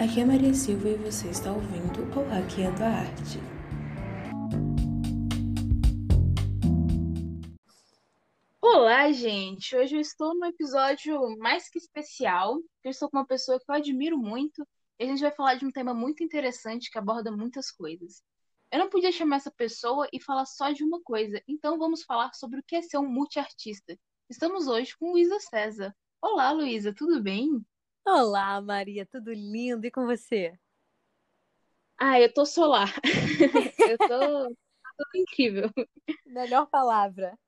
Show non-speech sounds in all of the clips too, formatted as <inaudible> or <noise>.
Aqui é Maria Silva e você está ouvindo o Hackeando a Arte. Olá, gente! Hoje eu estou num episódio mais que especial. Eu estou com uma pessoa que eu admiro muito e a gente vai falar de um tema muito interessante que aborda muitas coisas. Eu não podia chamar essa pessoa e falar só de uma coisa, então vamos falar sobre o que é ser um multiartista. Estamos hoje com Luísa César. Olá, Luísa, tudo bem? Olá, Maria, tudo lindo e com você? Ah, eu tô solar. <laughs> eu tô, tô incrível. Melhor palavra.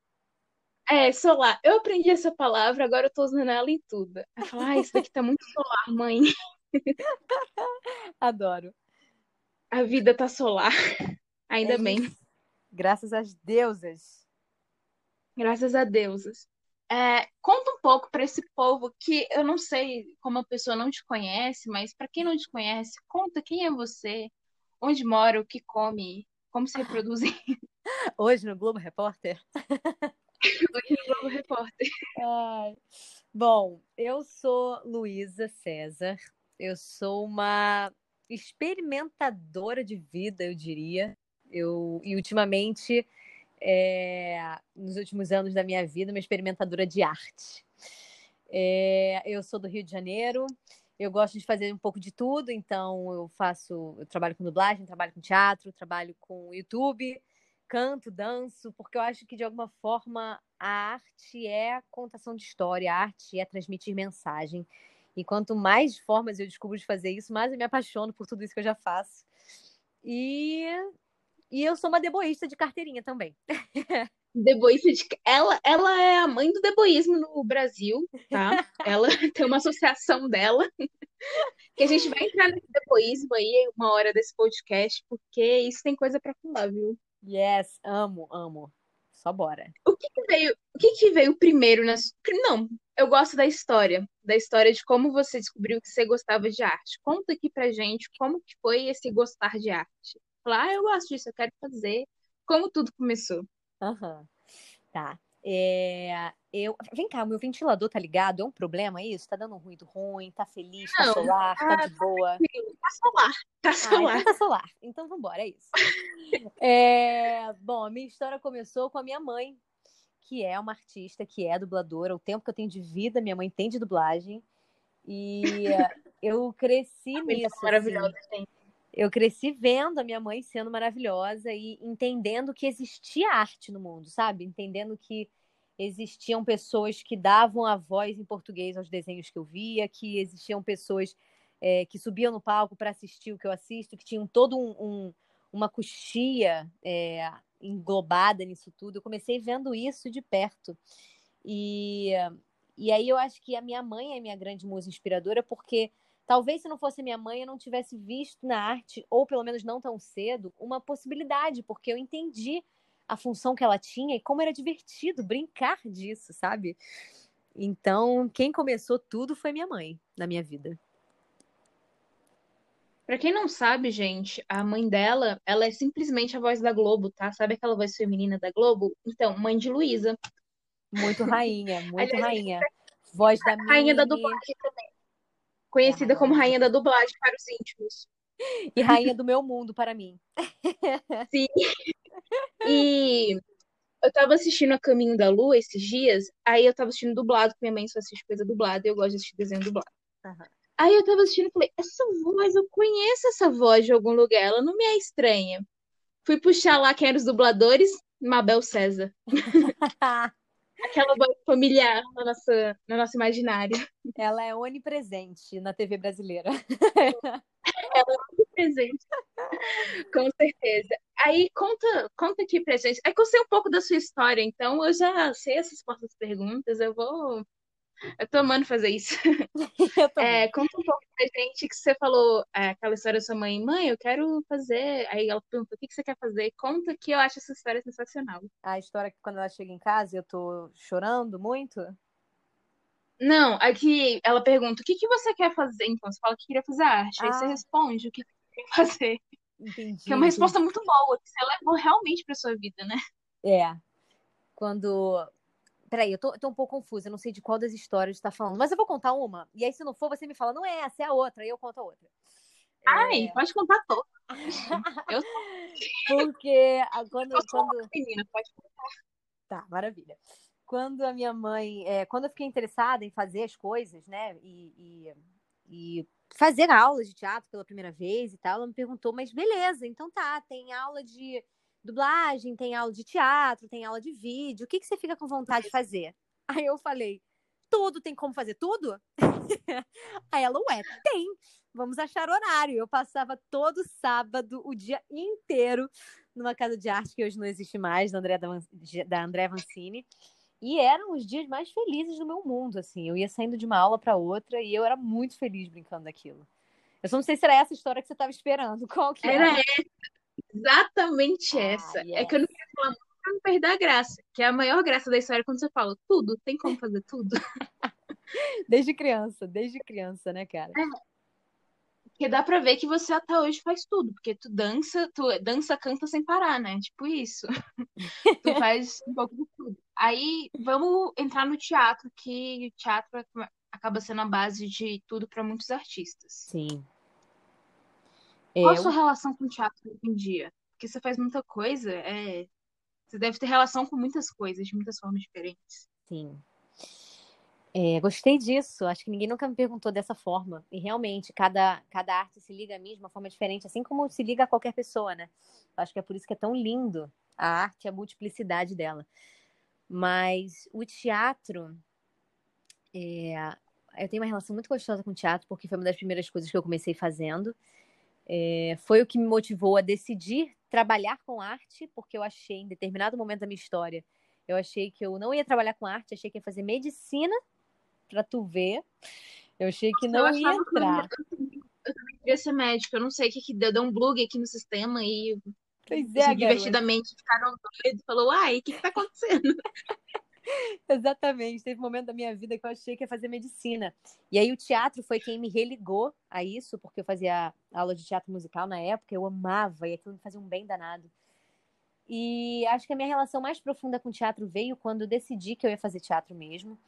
É, solar. Eu aprendi essa palavra, agora eu tô usando ela em tudo. Eu falo, ah, isso daqui tá muito solar, mãe. <laughs> Adoro. A vida tá solar. Ainda É bem. Graças às deusas. Graças a deusas. É, conta um pouco para esse povo que eu não sei como a pessoa não te conhece, mas para quem não te conhece, conta quem é você, onde mora, o que come, como se reproduzem. <laughs> Hoje no Globo Repórter. Hoje no Globo Repórter. Bom, eu sou Luísa César. Eu sou uma experimentadora de vida, eu diria. Eu, e ultimamente, é, nos últimos anos da minha vida, uma experimentadora de arte. É, eu sou do Rio de Janeiro. Eu gosto de fazer um pouco de tudo, então eu faço, eu trabalho com dublagem, trabalho com teatro, trabalho com YouTube, canto, danço, porque eu acho que de alguma forma a arte é contação de história, a arte é transmitir mensagem. E quanto mais formas eu descubro de fazer isso, mais eu me apaixono por tudo isso que eu já faço. E, e eu sou uma deboísta de carteirinha também. <laughs> Deboísta de... ela, ela é a mãe do deboísmo no Brasil, tá? <laughs> Ela <laughs> tem uma associação dela. Que a gente vai entrar nesse deboísmo aí uma hora desse podcast, porque isso tem coisa para falar, viu? Yes, amo, amo. Só bora. O que, que veio, o que, que veio primeiro na su- Não, eu gosto da história, da história de como você descobriu que você gostava de arte. Conta aqui pra gente como que foi esse gostar de arte. Falar, ah, eu gosto disso, eu quero fazer. Como tudo começou. Aham. Tá. É, eu... Vem cá, o meu ventilador tá ligado? É um problema isso? Tá dando um ruído ruim? Tá feliz? Tá Não, solar? Tá tá de boa? Tá solar, tá Ah, solar. então tá solar. Então vambora, é isso. <laughs> É, Bom, a minha história começou com a minha mãe, que é uma artista, que é dubladora. O tempo que eu tenho de vida, minha mãe tem de dublagem. E eh, eu cresci nisso, assim. maravilhosa, gente. Eu cresci vendo a minha mãe sendo maravilhosa e entendendo que existia arte no mundo, sabe? Entendendo que existiam pessoas que davam a voz em português aos desenhos que eu via, que existiam pessoas eh, que subiam no palco para assistir o que eu assisto, que tinham todo um, um- uma coxia eh, englobada nisso tudo. Eu comecei vendo isso de perto. E, e aí eu acho que a minha mãe é minha grande musa inspiradora, porque Talvez se não fosse minha mãe, eu não tivesse visto na arte, ou pelo menos não tão cedo, uma possibilidade, porque eu entendi a função que ela tinha e como era divertido brincar disso, sabe? Então, quem começou tudo foi minha mãe na minha vida. Pra quem não sabe, gente, a mãe dela, ela é simplesmente a voz da Globo, tá? Sabe aquela voz feminina da Globo? Então, mãe de Luísa. Muito rainha, muito Aliás, rainha. Voz da Rainha da Mimi dublagem também. Conhecida como rainha. da dublagem para os íntimos. e rainha do meu mundo para mim. <laughs> Sim. E eu tava assistindo A Caminho da Lua esses dias, aí eu tava assistindo dublado, porque minha mãe só assiste coisa dublada e eu gosto de assistir desenho dublado. Aham. Aí eu tava assistindo e falei, essa voz, eu conheço essa voz de algum lugar, ela não me é estranha. Fui puxar lá quem eram os dubladores, Mabel César. <laughs> Aquela voz familiar na nossa, no nosso imaginário. Ela é onipresente na TV brasileira. <laughs> Presente. Com certeza. Aí conta, conta aqui pra gente. É que eu sei um pouco da sua história, então eu já sei as respostas às perguntas, eu vou. Eu tô amando fazer isso. <laughs> É, conta um pouco pra gente que você falou é, aquela história da sua mãe, mãe, eu quero fazer. Aí ela pergunta, o que que você quer fazer? Conta que eu acho essa história sensacional. A história que quando ela chega em casa eu tô chorando muito. Não, aqui ela pergunta, o que que você quer fazer? Então, você fala que queria fazer arte. Aí você Ah. responde o que você quer fazer. Entendi. Que é uma resposta muito boa, que você levou realmente pra sua vida, né? É. Quando. Peraí, eu tô, tô um pouco confusa, eu não sei de qual das histórias está falando. Mas eu vou contar uma. E aí, se não for, você me fala, não é essa, é a outra. Aí eu conto a outra. Ai, pode contar todo. Eu <laughs> <laughs> Porque a- quando, eu quando, menina, pode contar. Tá, maravilha. Quando a minha mãe, é, quando eu fiquei interessada em fazer as coisas, né, e, e, e fazer aulas de teatro pela primeira vez e tal, ela me perguntou, mas beleza, então tá, tem aula de dublagem, tem aula de teatro, tem aula de vídeo, o que que você fica com vontade de fazer? <laughs> Aí eu falei, tudo, tem como fazer tudo? <laughs> Aí ela, ué, tem, vamos achar horário. Eu passava todo sábado, o dia inteiro, numa casa de arte que hoje não existe mais, da André, da André Vancini. E eram os dias mais felizes do meu mundo, assim. Eu ia saindo de uma aula para outra e eu era muito feliz brincando daquilo. Eu só não sei se era essa história que você estava esperando. <laughs> Qual que Era era? essa, exatamente Ah, essa. É yes. que eu não queria falar muito pra não perder a graça. Que é a maior graça da história quando você fala tudo, tem como fazer tudo. <laughs> Desde criança, desde criança, né, cara? Porque dá pra ver que você até hoje faz tudo. Porque tu dança, tu dança, canta sem parar, né? Tipo isso. <laughs> Tu faz um pouco de tudo. Aí vamos entrar no teatro, que o teatro ac- acaba sendo a base de tudo pra muitos artistas. Sim. Qual a É, sua relação com o teatro hoje em dia? Porque você faz muita coisa, é... você deve ter relação com muitas coisas, de muitas formas diferentes. sim. É, gostei disso. Acho que ninguém nunca me perguntou dessa forma. E realmente, cada, cada arte se liga a mim de uma forma diferente, assim como se liga a qualquer pessoa, né? Acho que é por isso que é tão lindo a arte, a multiplicidade dela. Mas o teatro, é, eu tenho uma relação muito gostosa com o teatro, porque foi uma das primeiras coisas que eu comecei fazendo. É, foi o que me motivou a decidir trabalhar com arte, porque eu achei, em determinado momento da minha história, eu achei que eu não ia trabalhar com arte, achei que ia fazer medicina, pra tu ver. Eu achei que Eu não ia que eu entrar. queria ser médica, eu não sei o que que deu, deu um bug aqui no sistema e Pois é, garota. divertidamente ficaram doidos, falou, uai, o que que tá acontecendo? <laughs> <laughs> Exatamente. Teve um momento da minha vida que eu achei que ia fazer medicina. E aí o teatro foi quem me religou a isso, porque eu fazia aula de teatro musical na época, eu amava, e aquilo me fazia um bem danado. E acho que a minha relação mais profunda com o teatro veio quando eu decidi que eu ia fazer teatro mesmo.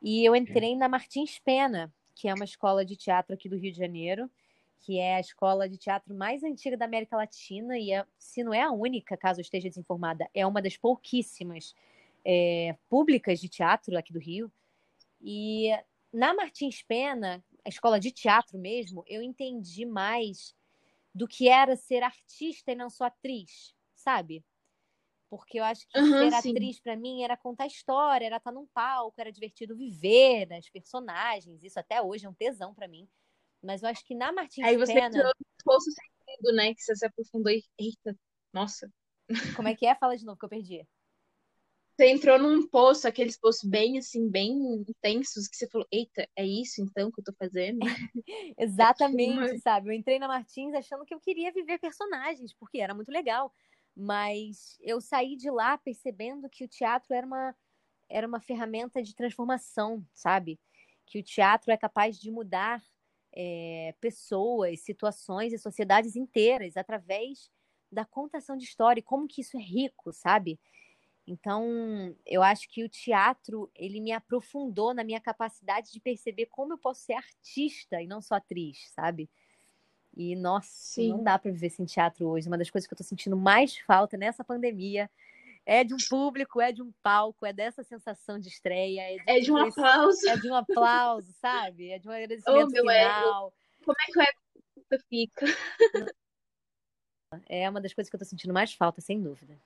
E eu entrei na Martins Pena, que é uma escola de teatro aqui do Rio de Janeiro, que é a escola de teatro mais antiga da América Latina e, é, se não é a única, caso eu esteja desinformada, é uma das pouquíssimas é, públicas de teatro aqui do Rio. E na Martins Pena, a escola de teatro mesmo, eu entendi mais do que era ser artista e não só atriz, sabe? Porque eu acho que Aham, ser atriz para mim era contar história, era estar num palco, era divertido viver as personagens. Isso até hoje é um tesão para mim. Mas eu acho que na Martins Aí você Pena, no poço sentido, né? Que você se aprofundou e. Eita, nossa. como é que é? Fala de novo que eu perdi. Você entrou num poço, aqueles poços bem assim, bem intensos, que você falou, eita, é isso então que eu tô fazendo? <laughs> Exatamente, Uma- sabe? Eu entrei na Martins achando que eu queria viver personagens, porque era muito legal. Mas eu saí de lá percebendo que o teatro era uma, era uma ferramenta de transformação, sabe? Que o teatro é capaz de mudar é, pessoas, situações e sociedades inteiras através da contação de história e como que isso é rico, sabe? Então, eu acho que o teatro, ele me aprofundou na minha capacidade de perceber como eu posso ser artista e não só atriz, sabe? E, nossa, Sim. não dá para viver sem teatro hoje. Uma das coisas que eu tô sentindo mais falta nessa pandemia é de um público, é de um palco, é dessa sensação de estreia, é de, É de um reconhec- aplauso. é de um aplauso, sabe? É de um <laughs> agradecimento Oh, meu ego. final. Como é que o ego fica? É uma das coisas que eu tô sentindo mais falta, sem dúvida.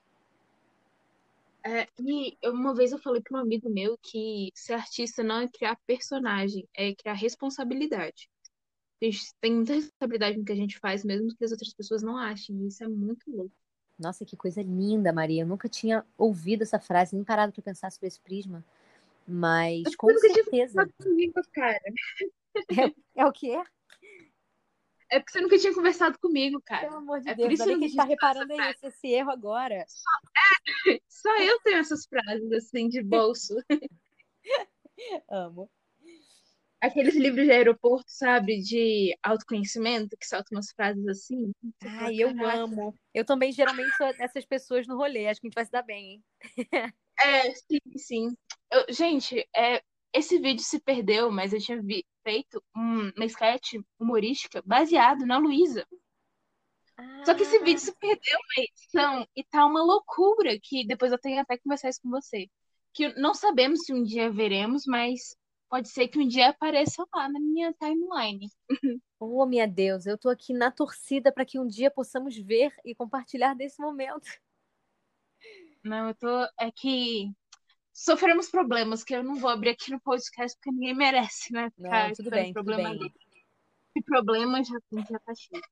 É, e uma vez eu falei para um amigo meu que ser artista não é criar personagem, é criar responsabilidade. A gente tem muita responsabilidade no que a gente faz, mesmo que as outras pessoas não achem. e Isso é muito louco. Nossa, que coisa linda, Maria. Eu nunca tinha ouvido essa frase, nem parado para pensar sobre esse prisma. Mas Eu com certeza. Comigo, cara. É o quê? É porque você nunca tinha conversado comigo, cara. Pelo amor de É por Deus, isso ainda que a gente tá reparando aí esse, erro agora. Só eu tenho essas frases assim de bolso. <laughs> Amo. Aqueles livros de aeroporto, sabe? De autoconhecimento, que soltam umas frases assim. Ai, eu "Caraca." amo. Eu também geralmente sou essas pessoas no rolê. Acho que a gente vai se dar bem, hein? É, sim, sim. Eu- gente, é, esse vídeo se perdeu, mas eu tinha feito um- uma sketch humorística baseado na Luísa. Só que esse vídeo se perdeu na edição e tá uma loucura que depois eu tenho até que conversar isso com você. Que não sabemos se um dia veremos, mas pode ser que um dia apareça lá na minha timeline. Oh, minha Deus, eu tô aqui na torcida para que um dia possamos ver e compartilhar desse momento. Não, eu tô. É que sofremos problemas que eu não vou abrir aqui no podcast porque ninguém merece, né? Não, tudo bem, tudo problema bem. dele. E problema já, já tá cheio.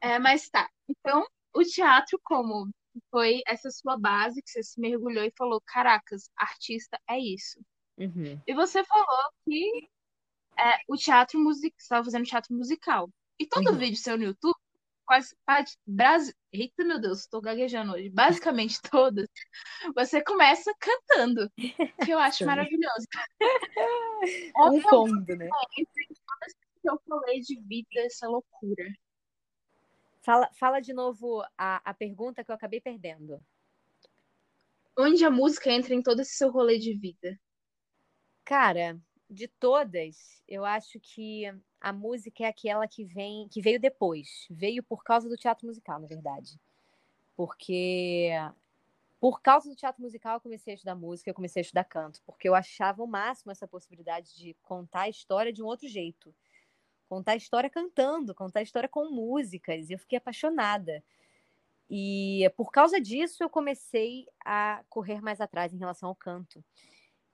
É, mas tá. Então, o teatro, como foi essa sua base que você se mergulhou e falou: caracas, artista é isso. Uhum. E você falou que é, o teatro musical, você estava fazendo teatro musical. E todo Uhum. vídeo seu no YouTube, quase. Eita, meu Deus, estou gaguejando hoje. Basicamente <laughs> todas, você começa cantando, que eu acho maravilhoso. <laughs> Um fundo, né? Eu falei de vida, essa loucura. Fala, fala de novo a, a pergunta que eu acabei perdendo. Onde a música entra em todo esse seu rolê de vida? Cara, de todas, eu acho que a música é aquela que vem, que veio depois. Veio por causa do teatro musical, na verdade. Porque por causa do teatro musical eu comecei a estudar música, eu comecei a estudar canto, porque eu achava o máximo essa possibilidade de contar a história de um outro jeito. Contar a história cantando, contar a história com músicas, e eu fiquei apaixonada. E por causa disso eu comecei a correr mais atrás em relação ao canto.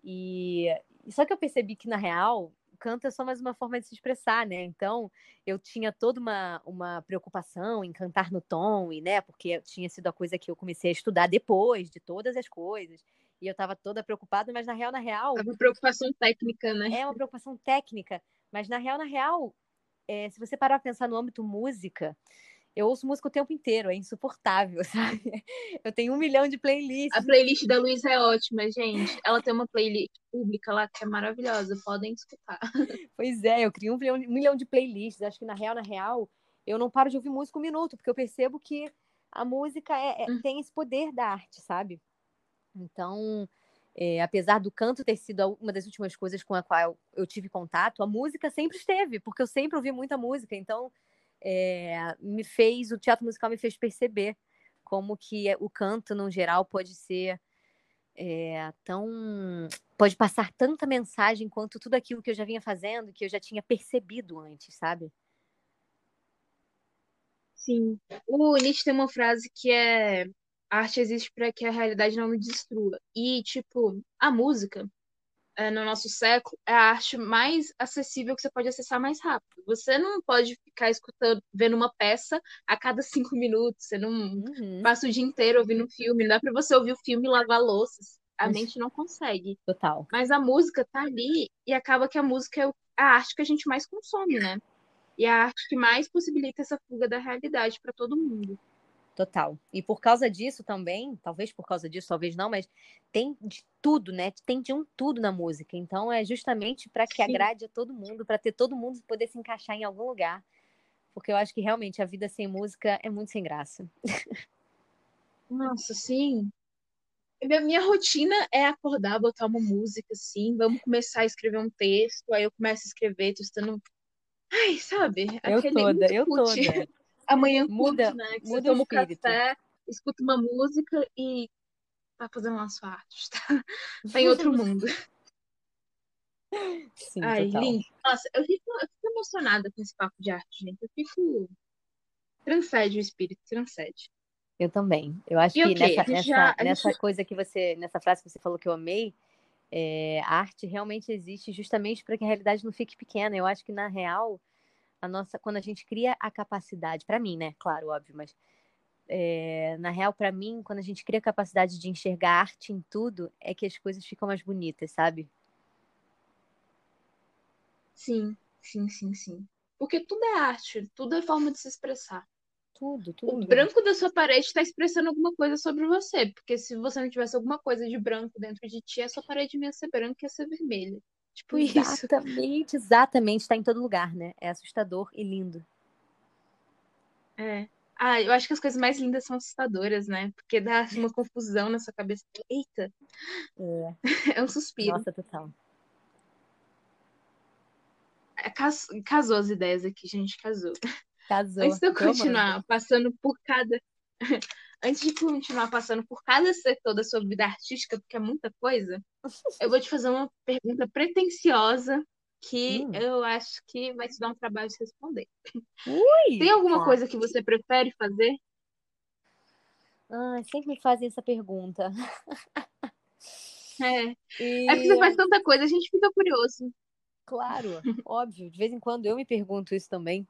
E só que eu percebi que, na real, o canto é só mais uma forma de se expressar, né? Então, eu tinha toda uma, uma preocupação em cantar no tom, e, né? Porque tinha sido a coisa que eu comecei a estudar depois de todas as coisas. E eu estava toda preocupada, mas na real, na real, Tava preocupação técnica, né? é uma preocupação técnica. Mas na real, na real, é, se você parar pra pensar no âmbito música, eu ouço música o tempo inteiro, é insuportável, <laughs> sabe? Eu tenho um milhão de playlists. A playlist da Luísa é ótima, gente. Ela tem uma playlist pública lá que é maravilhosa, podem escutar. <laughs> Pois é, eu crio um milhão, um milhão de playlists. Acho que na real, na real, eu não paro de ouvir música um minuto, porque eu percebo que a música é- é- Hum. tem esse poder da arte, sabe? Então, é, apesar do canto ter sido uma das últimas coisas com a qual eu tive contato, a música sempre esteve, porque eu sempre ouvi muita música. Então, é, me fez, o teatro musical me fez perceber como que é- o canto, no geral, pode ser é, tão. pode passar tanta mensagem quanto tudo aquilo que eu já vinha fazendo, que eu já tinha percebido antes, sabe? Sim. O Nietzsche tem uma frase que é: a arte existe para que a realidade não me destrua. E, tipo, a música, é, no nosso século, é a arte mais acessível que você pode acessar mais rápido. Você não pode ficar escutando, vendo uma peça a cada <laughs> cinco minutos. Você não Uhum, passa o dia inteiro ouvindo um filme. Não dá pra você ouvir o filme e lavar louças. A mente não consegue. total. Mas a música tá ali e acaba que a música é a arte que a gente mais consome, né? E é a arte que mais possibilita essa fuga da realidade para todo mundo. Total. E por causa disso também, talvez por causa disso, talvez não, mas tem de tudo, né? Tem de um tudo na música. Então é justamente para que Sim. agrade a todo mundo, para ter todo mundo poder se encaixar em algum lugar. Porque eu acho que realmente a vida sem música é muito sem graça. Nossa, sim. Minha, minha rotina é acordar, botar uma música, assim, vamos começar a escrever um texto, aí eu começo a escrever, tô estudando. Ai, sabe? Eu toda, eu toda. <laughs> Amanhã Muda- cult, né? Que muda você toma um café, escuta uma música e tá fazendo uma sua arte, <laughs> tá? Tá em <laughs> outro mundo. Sim, Ai, total. lindo. Nossa, eu fico, eu fico emocionada com esse papo de arte, gente. Eu fico. Transcende o espírito, transcende. Eu também. Eu acho E que ok, nessa, nessa, já- nessa gente- coisa que você, nessa frase que você falou que eu amei, é, a arte realmente existe justamente para que a realidade não fique pequena. Eu acho que na real, a nossa, quando a gente cria a capacidade, para mim, né? Claro, óbvio, mas é, na real, para mim, quando a gente cria a capacidade de enxergar arte em tudo, é que as coisas ficam mais bonitas, sabe? Sim, sim, sim, sim. Porque tudo é arte, tudo é forma de se expressar. Tudo, O tudo. branco da sua parede está expressando alguma coisa sobre você. Porque se você não tivesse alguma coisa de branco dentro de ti, a sua parede ia ser branca, ia ser vermelha. Tipo isso. Exatamente, exatamente. Está em todo lugar, né? É assustador e lindo. É. Ah, eu acho que as coisas mais lindas são assustadoras, né? Porque dá <laughs> uma confusão na sua cabeça. Eita, É. <laughs> é um suspiro. Nossa, total. É, cas- casou as ideias aqui, gente, casou. Casou. Antes de eu continuar passando por cada. Antes de continuar passando por cada setor da sua vida artística, porque é muita coisa, eu vou te fazer uma pergunta pretensiosa que Hum. eu acho que vai te dar um trabalho de responder. Ui, Tem alguma coisa que você prefere fazer? Ah, sempre me fazem essa pergunta. É, <laughs> E, é porque você faz tanta coisa, a gente fica curioso. Claro, óbvio, de vez em quando eu me pergunto isso também.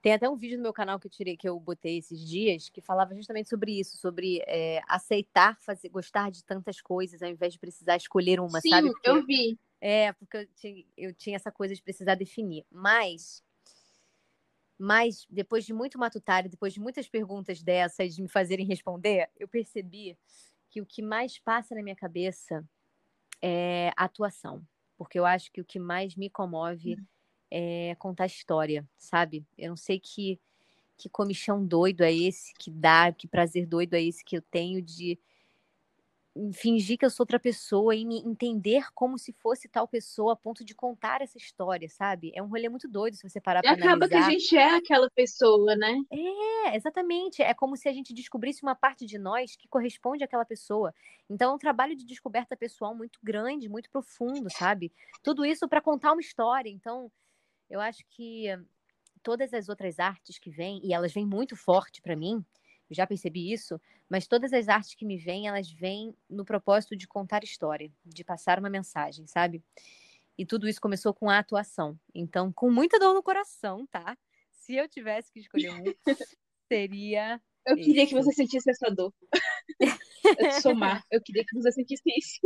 Tem até um vídeo no meu canal que eu tirei, que eu botei esses dias, que falava justamente sobre isso, sobre é, aceitar fazer, gostar de tantas coisas, ao invés de precisar escolher uma, Sim, sabe? Porque- eu vi. É, porque eu tinha, eu tinha essa coisa de precisar definir. Mas, mas depois de muito matutário, depois de muitas perguntas dessas, de me fazerem responder, eu percebi que o que mais passa na minha cabeça é a atuação. Porque eu acho que o que mais me comove é contar história, sabe? Eu não sei que, que comichão doido é esse que dá, que prazer doido é esse que eu tenho de fingir que eu sou outra pessoa e me entender como se fosse tal pessoa a ponto de contar essa história, sabe? É um rolê muito doido se você parar E pra acaba que a analisar. gente é aquela pessoa, né? É, exatamente. É como se a gente descobrisse uma parte de nós que corresponde àquela pessoa. Então é um trabalho de descoberta pessoal muito grande, muito profundo, sabe? Tudo isso para contar uma história. Então, eu acho que todas as outras artes que vêm, e elas vêm muito forte para mim, já percebi isso, mas todas as artes que me vêm, elas vêm no propósito de contar história, de passar uma mensagem, sabe? E tudo isso começou com a atuação. Então, com muita dor no coração, tá? Se eu tivesse que escolher um, <laughs> seria. Eu queria que você sentisse essa dor. <laughs> Eu te somar. Eu queria que você sentisse isso.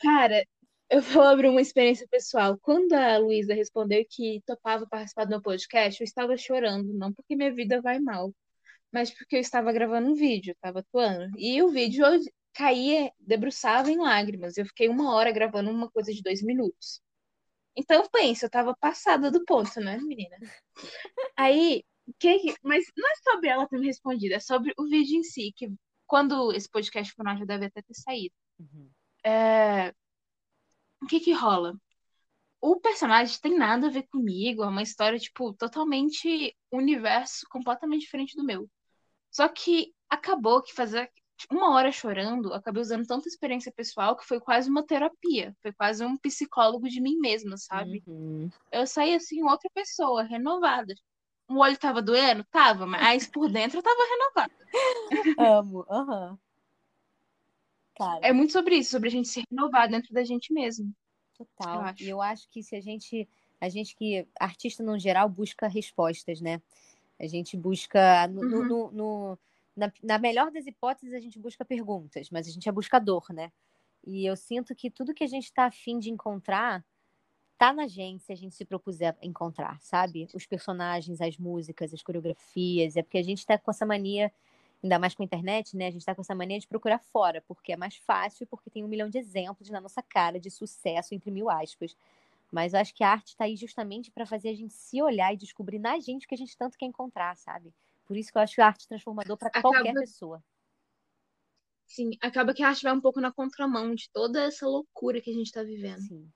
Cara, eu vou abrir uma experiência pessoal. Quando a Luísa respondeu que topava participar do meu podcast, eu estava chorando, não porque minha vida vai mal, mas porque eu estava gravando um vídeo, estava atuando. E o vídeo eu caía, debruçava em lágrimas. Eu fiquei uma hora gravando uma coisa de dois minutos. Então, pensa, eu tava passada do ponto, né, menina? Aí, que, mas não é sobre ela ter me respondido, é sobre o vídeo em si, que quando esse podcast for já deve até ter saído. Uhum. É, O que que rola? O personagem tem nada a ver comigo, é uma história, tipo, totalmente universo completamente diferente do meu. Só que acabou que fazer uma hora chorando, acabei usando tanta experiência pessoal que foi quase uma terapia, foi quase um psicólogo de mim mesma, sabe? Uhum. Eu saí assim, outra pessoa, renovada. O olho tava doendo? Tava, mas por dentro eu tava renovada. <laughs> Amo. Aham. Cara, É muito sobre isso, sobre a gente se renovar dentro da gente mesmo. total. eu acho. E eu acho que se a gente, a gente que artista no geral busca respostas, né? A gente busca no, Uhum. no- no- na, na melhor das hipóteses a gente busca perguntas, mas a gente é buscador, né? E eu sinto que tudo que a gente está afim de encontrar tá na gente se a gente se propuser a encontrar, sabe? Os personagens, as músicas, as coreografias, é porque a gente tá com essa mania, ainda mais com a internet, né? A gente tá com essa mania de procurar fora, porque é mais fácil, porque tem um milhão de exemplos na nossa cara de sucesso, entre mil aspas. Mas eu acho que a arte tá aí justamente para fazer a gente se olhar e descobrir na gente o que a gente tanto quer encontrar, sabe? Por isso que eu acho a arte transformador para Acaba- qualquer pessoa. Sim, acaba que a arte vai um pouco na contramão de toda essa loucura que a gente tá vivendo. Sim.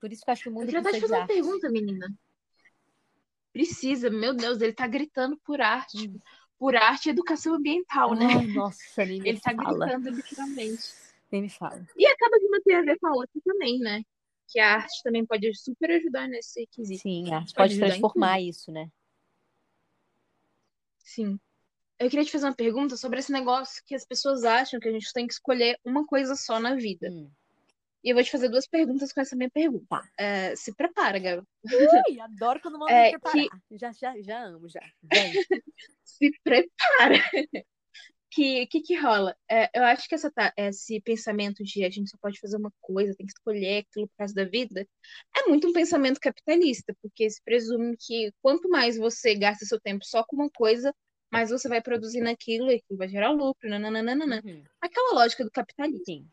Por isso que eu acho que o Eu mundo queria até te fazer uma pergunta, menina. Precisa, meu Deus, ele tá gritando por arte. tipo, Por arte e educação ambiental, né? Ai, nossa, nem <laughs> me Ele tá fala. gritando literalmente. Nem me fala. E acaba que uma tem a ver com a outra também, né? Que a arte também pode super ajudar nesse requisito. Sim, a arte Pode pode transformar isso, né? Sim. Eu queria te fazer uma pergunta sobre esse negócio que as pessoas acham que a gente tem que escolher uma coisa só na vida. Hum. E eu vou te fazer duas perguntas com essa minha pergunta. Tá. É, se prepara, Gabi. Ui, adoro quando mandam É, me preparar. Já, já, já amo, já. Vem. <laughs> Se prepara. Que que que rola? É, eu acho que essa, esse pensamento de a gente só pode fazer uma coisa, tem que escolher aquilo por causa da vida, é muito um pensamento capitalista, porque se presume que quanto mais você gasta seu tempo só com uma coisa, mais você vai produzir naquilo e aquilo vai gerar lucro, nananana. Uhum. Aquela lógica do capitalismo. Sim.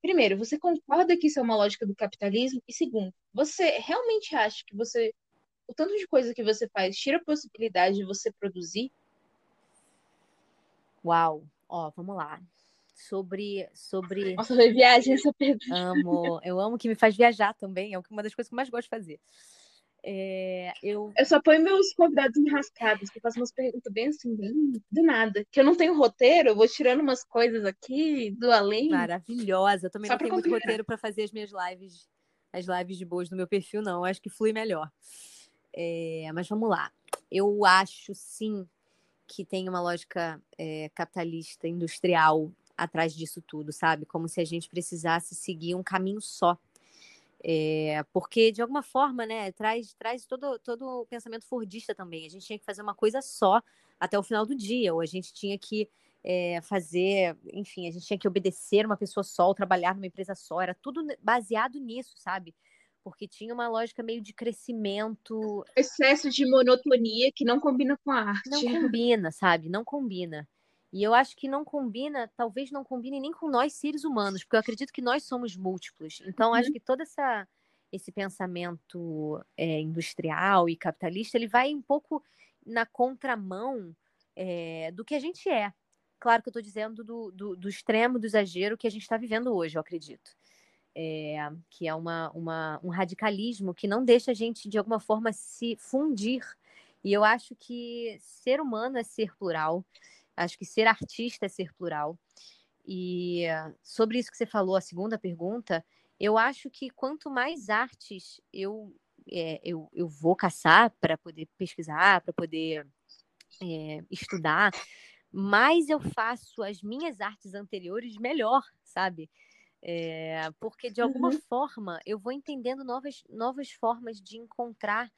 Primeiro, você concorda que isso é uma lógica do capitalismo? E segundo, você realmente acha que você, o tanto de coisa que você faz, tira a possibilidade de você produzir? Uau. Ó, vamos lá. sobre. sobre... Nossa, foi viagem essa pergunta. Amo, eu amo que me faz viajar também, é uma das coisas que eu mais gosto de fazer. É, eu... eu só ponho meus convidados enrascados, que eu faço umas perguntas bem assim, bem do nada. Que eu não tenho roteiro, eu vou tirando umas coisas aqui do além. Maravilhosa. Eu também só não tenho muito roteiro para fazer as minhas lives, as lives de boas no meu perfil, não. Eu acho que flui melhor. É, mas vamos lá. Eu acho sim que tem uma lógica é, capitalista, industrial atrás disso tudo, sabe? Como se a gente precisasse seguir um caminho só. É, porque, de alguma forma, né, traz, traz todo, todo o pensamento fordista também. A gente tinha que fazer uma coisa só até o final do dia, ou a gente tinha que é, fazer, enfim, a gente tinha que obedecer uma pessoa só, ou trabalhar numa empresa só. Era tudo baseado nisso, sabe? Porque tinha uma lógica meio de crescimento. Excesso de monotonia que não combina com a arte. Não combina, sabe? Não combina. E eu acho que não combina, talvez não combine nem com nós seres humanos, porque eu acredito que nós somos múltiplos. Então, uhum. acho que todo essa, esse pensamento é, industrial e capitalista, ele vai um pouco na contramão é, do que a gente é. Claro que eu estou dizendo do, do, do, extremo, do exagero que a gente está vivendo hoje, eu acredito. É, que é uma, uma, um radicalismo que não deixa a gente, de alguma forma, se fundir. E eu acho que ser humano é ser plural. Acho que ser artista é ser plural. E sobre isso que você falou, a segunda pergunta, eu acho que quanto mais artes eu, é, eu, eu vou caçar para poder pesquisar, para poder é, estudar, mais eu faço as minhas artes anteriores melhor, sabe? É, porque de alguma uhum. forma eu vou entendendo novas, novas formas de encontrar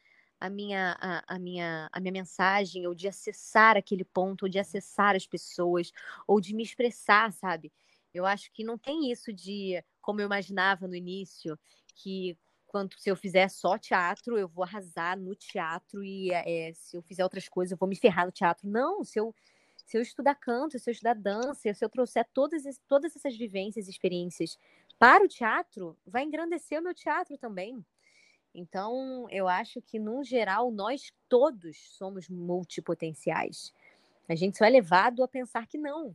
a minha, a, a, minha, a minha mensagem, ou de acessar aquele ponto, ou de acessar as pessoas, ou de me expressar, sabe? Eu acho que não tem isso de, como eu imaginava no início, que quando se eu fizer só teatro, eu vou arrasar no teatro e é, se eu fizer outras coisas, eu vou me ferrar no teatro. Não, se eu, se eu estudar canto, se eu estudar dança, se eu trouxer todas, todas essas vivências e experiências para o teatro, vai engrandecer o meu teatro também. Então, eu acho que, no geral, nós todos somos multipotenciais. A gente só é levado a pensar que não.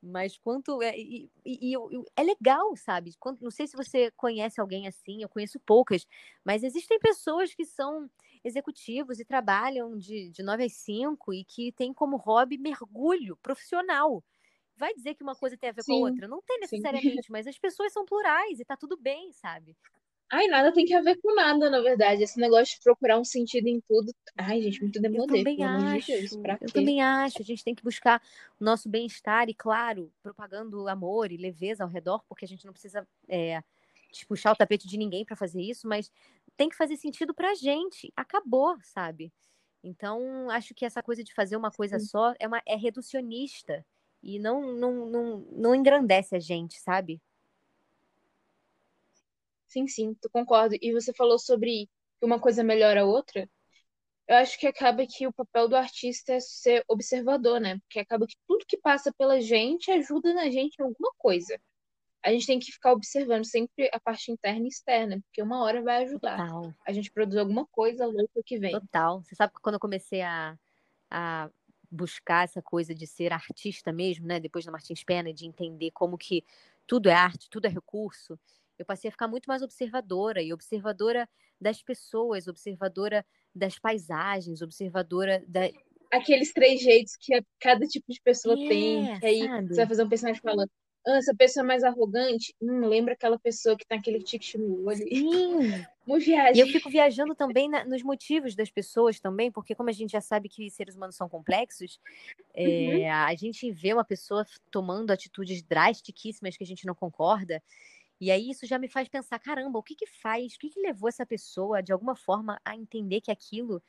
Mas quanto. É, e, e, e, é legal, sabe? Não sei se você conhece alguém assim, eu conheço poucas, mas existem pessoas que são executivos e trabalham de, de 9 às 5 e que têm como hobby mergulho profissional. Vai dizer que uma coisa tem a ver sim, com a outra? Não tem necessariamente, sim. mas as pessoas são plurais e tá tudo bem, sabe? Ai, nada tem que ver com nada, na verdade. Esse negócio de procurar um sentido em tudo. Ai, gente, muito demodê, eu também acho, de Deus. eu também acho. A gente tem que buscar o nosso bem-estar e, claro, propagando amor e leveza ao redor, porque a gente não precisa é, puxar o tapete de ninguém para fazer isso, mas tem que fazer sentido pra gente. Acabou, sabe? Então, acho que essa coisa de fazer uma coisa Sim. só é, uma, é reducionista e não, não, não, não engrandece a gente, sabe? Sim, sim, tu concordo. E você falou sobre que uma coisa melhora a outra. Eu acho que acaba que o papel do artista é ser observador, né? Porque acaba que tudo que passa pela gente ajuda na gente em alguma coisa. A gente tem que ficar observando sempre a parte interna e externa, porque uma hora vai ajudar. Total. A gente produz alguma coisa louca que vem. Total. Você sabe que quando eu comecei a, a buscar essa coisa de ser artista mesmo, né? Depois da Martins Pena, de entender como que tudo é arte, tudo é recurso eu passei a ficar muito mais observadora e observadora das pessoas, observadora das paisagens, observadora da aqueles três jeitos que cada tipo de pessoa é, tem. Que aí sabe? você vai fazer um personagem falando, ah, essa pessoa é mais arrogante, hum, lembra aquela pessoa que tem aquele tique no olho. Sim. <laughs> E eu fico viajando também na, nos motivos das pessoas também, porque como a gente já sabe que seres humanos são complexos, é, uhum. a gente vê uma pessoa tomando atitudes drastiquíssimas que a gente não concorda. E aí isso já me faz pensar, caramba, o que que faz, o que que levou essa pessoa, de alguma forma, a entender que aquilo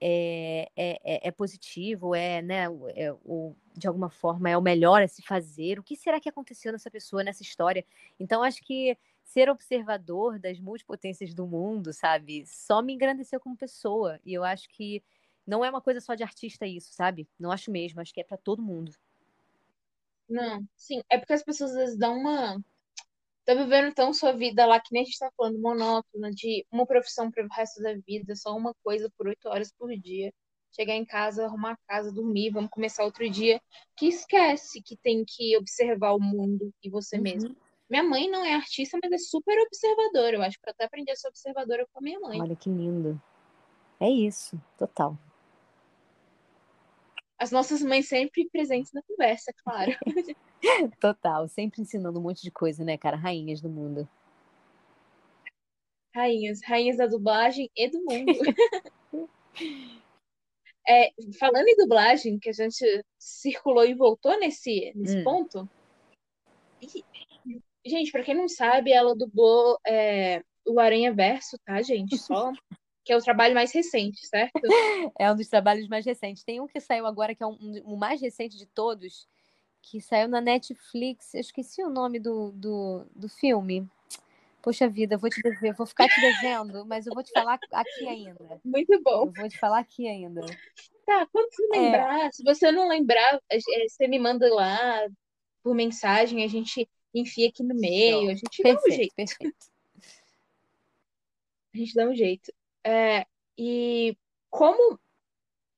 é, é, é positivo, é, né, é, o, de alguma forma é o melhor a se fazer. O que será que aconteceu nessa pessoa, nessa história? Então, acho que ser observador das multipotências do mundo, sabe, só me engrandeceu como pessoa. E eu acho que não é uma coisa só de artista isso, sabe? Não acho mesmo, acho que é para todo mundo. Não, sim, é porque as pessoas às vezes dão uma tá vivendo então sua vida lá, que nem a gente tá falando, monótona, de uma profissão para o resto da vida, só uma coisa por oito horas por dia. chegar em casa, arrumar a casa, dormir, vamos começar outro dia, que esquece que tem que observar o mundo e você Uhum. mesmo. Minha mãe não é artista, mas é super observadora. Eu acho que eu até aprendi a ser observadora com a minha mãe. Olha que lindo. É isso, total. As nossas mães sempre presentes na conversa, claro. <laughs> Total. Sempre ensinando um monte de coisa, né, cara? Rainhas do mundo. Rainhas, rainhas da dublagem e do mundo. <laughs> É, falando em dublagem, que a gente circulou e voltou nesse, nesse Hum. ponto. E, gente, pra quem não sabe, ela dublou é, o Aranha Verso, tá, gente? Só que é o trabalho mais recente, certo? <laughs> É um dos trabalhos mais recentes. Tem um que saiu agora, que é um, um- o mais recente de todos, que saiu na Netflix. Eu esqueci o nome do, do, do filme. Poxa vida, eu vou te dever, vou ficar te devendo, mas eu vou te falar aqui ainda. Muito bom. Eu vou te falar aqui ainda. Tá, quando você É. lembrar, se você não lembrar, é, você me manda lá por mensagem, a gente enfia aqui no meio, a gente dá um Perfeito, jeito. perfeito. A gente dá um jeito. É, e como,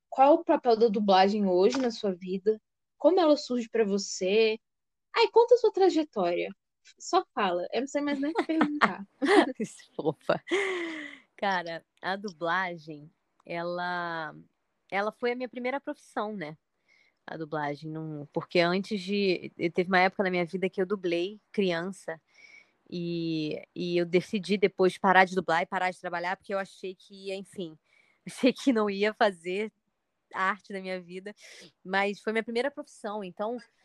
qual o papel da dublagem hoje na sua vida? Como ela surge pra você? Ai, conta a sua trajetória. Só fala. Eu não sei mais nem perguntar. <laughs> Fofa. Cara, a dublagem, ela, ela foi a minha primeira profissão, né? A dublagem, não, porque antes de, teve uma época na minha vida que eu dublei criança e, e eu decidi depois parar de dublar e parar de trabalhar porque eu achei que ia, enfim, <laughs> achei que não ia fazer arte da minha vida, mas foi minha primeira profissão, então <laughs>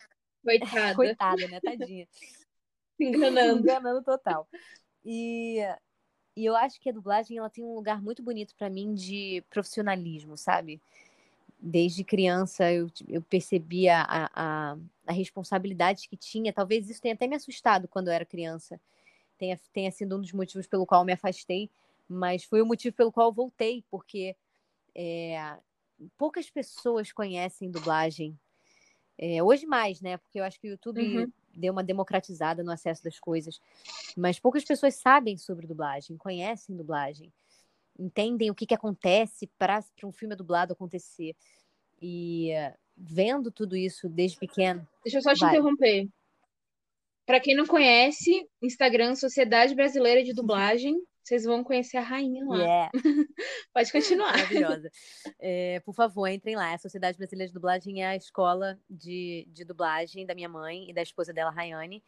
Coitada, coitada, né, tadinha. <laughs> enganando. Enganando total. E, e eu acho que a dublagem ela tem um lugar muito bonito pra mim de profissionalismo, sabe? Desde criança eu, eu percebi a, a, a responsabilidade que tinha. Talvez isso tenha até me assustado quando eu era criança. Tenha, tenha sido um dos motivos pelo qual me afastei, mas foi o motivo pelo qual voltei, porque é, poucas pessoas conhecem dublagem. É, hoje mais, né? Porque eu acho que o YouTube Uhum. deu uma democratizada no acesso das coisas. Mas poucas pessoas sabem sobre dublagem, conhecem dublagem, entendem o que, que acontece para um filme dublado acontecer. E vendo tudo isso desde pequeno. Deixa eu só te Vai. interromper. Pra quem não conhece, Instagram Sociedade Brasileira de Dublagem, vocês vão conhecer a rainha lá. Yeah, <laughs> Pode continuar. maravilhosa. É, por favor, entrem lá. A Sociedade Brasileira de Dublagem é a escola de, de dublagem da minha mãe e da esposa dela, Rayane,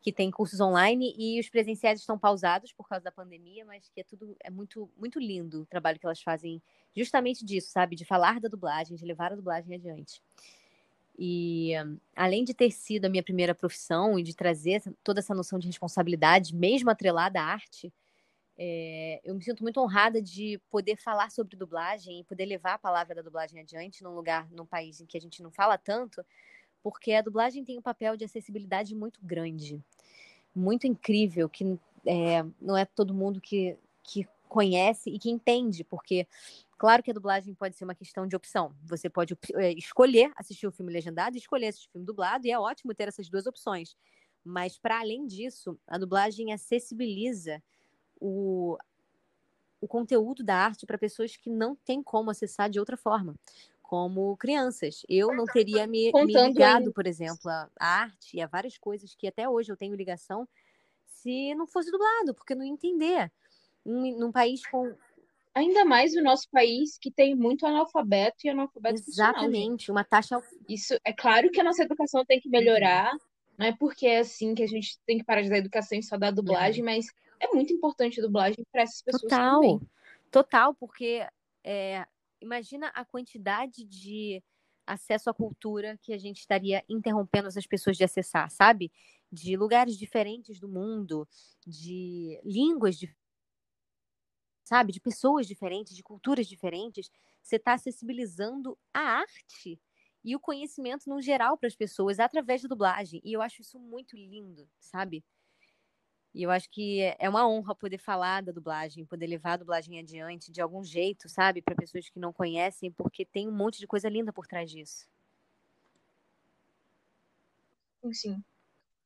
que tem cursos online e os presenciais estão pausados por causa da pandemia, mas que é tudo é muito muito lindo o trabalho que elas fazem justamente disso, sabe, de falar da dublagem, de levar a dublagem adiante. E além de ter sido a minha primeira profissão e de trazer toda essa noção de responsabilidade, mesmo atrelada à arte, é, eu me sinto muito honrada de poder falar sobre dublagem e poder levar a palavra da dublagem adiante num lugar, num país em que a gente não fala tanto, porque a dublagem tem um papel de acessibilidade muito grande, muito incrível, que é, não é todo mundo que, que conhece e que entende, porque claro que a dublagem pode ser uma questão de opção. Você pode é, escolher assistir o filme legendado e escolher assistir o filme dublado, e é ótimo ter essas duas opções. Mas, para além disso, a dublagem acessibiliza o, o conteúdo da arte para pessoas que não têm como acessar de outra forma, como crianças. Eu não teria me, me ligado, por exemplo, à arte e a várias coisas que até hoje eu tenho ligação se não fosse dublado, porque não ia entender. Num, num país com. Ainda mais no nosso país, que tem muito analfabeto e analfabeto. Exatamente, uma taxa. Isso é claro que a nossa educação tem que melhorar, não é porque é assim que a gente tem que parar de dar educação e só dar dublagem, mas é muito importante a dublagem para essas pessoas Total, também. total, porque é, imagina a quantidade de acesso à cultura que a gente estaria interrompendo essas pessoas de acessar, sabe? De lugares diferentes do mundo, de línguas diferentes, sabe? De pessoas diferentes, de culturas diferentes. Você está acessibilizando a arte e o conhecimento no geral para as pessoas através da dublagem. E eu acho isso muito lindo, sabe? E eu acho que é uma honra poder falar da dublagem, poder levar a dublagem adiante de algum jeito, sabe? Para pessoas que não conhecem, porque tem um monte de coisa linda por trás disso. Assim,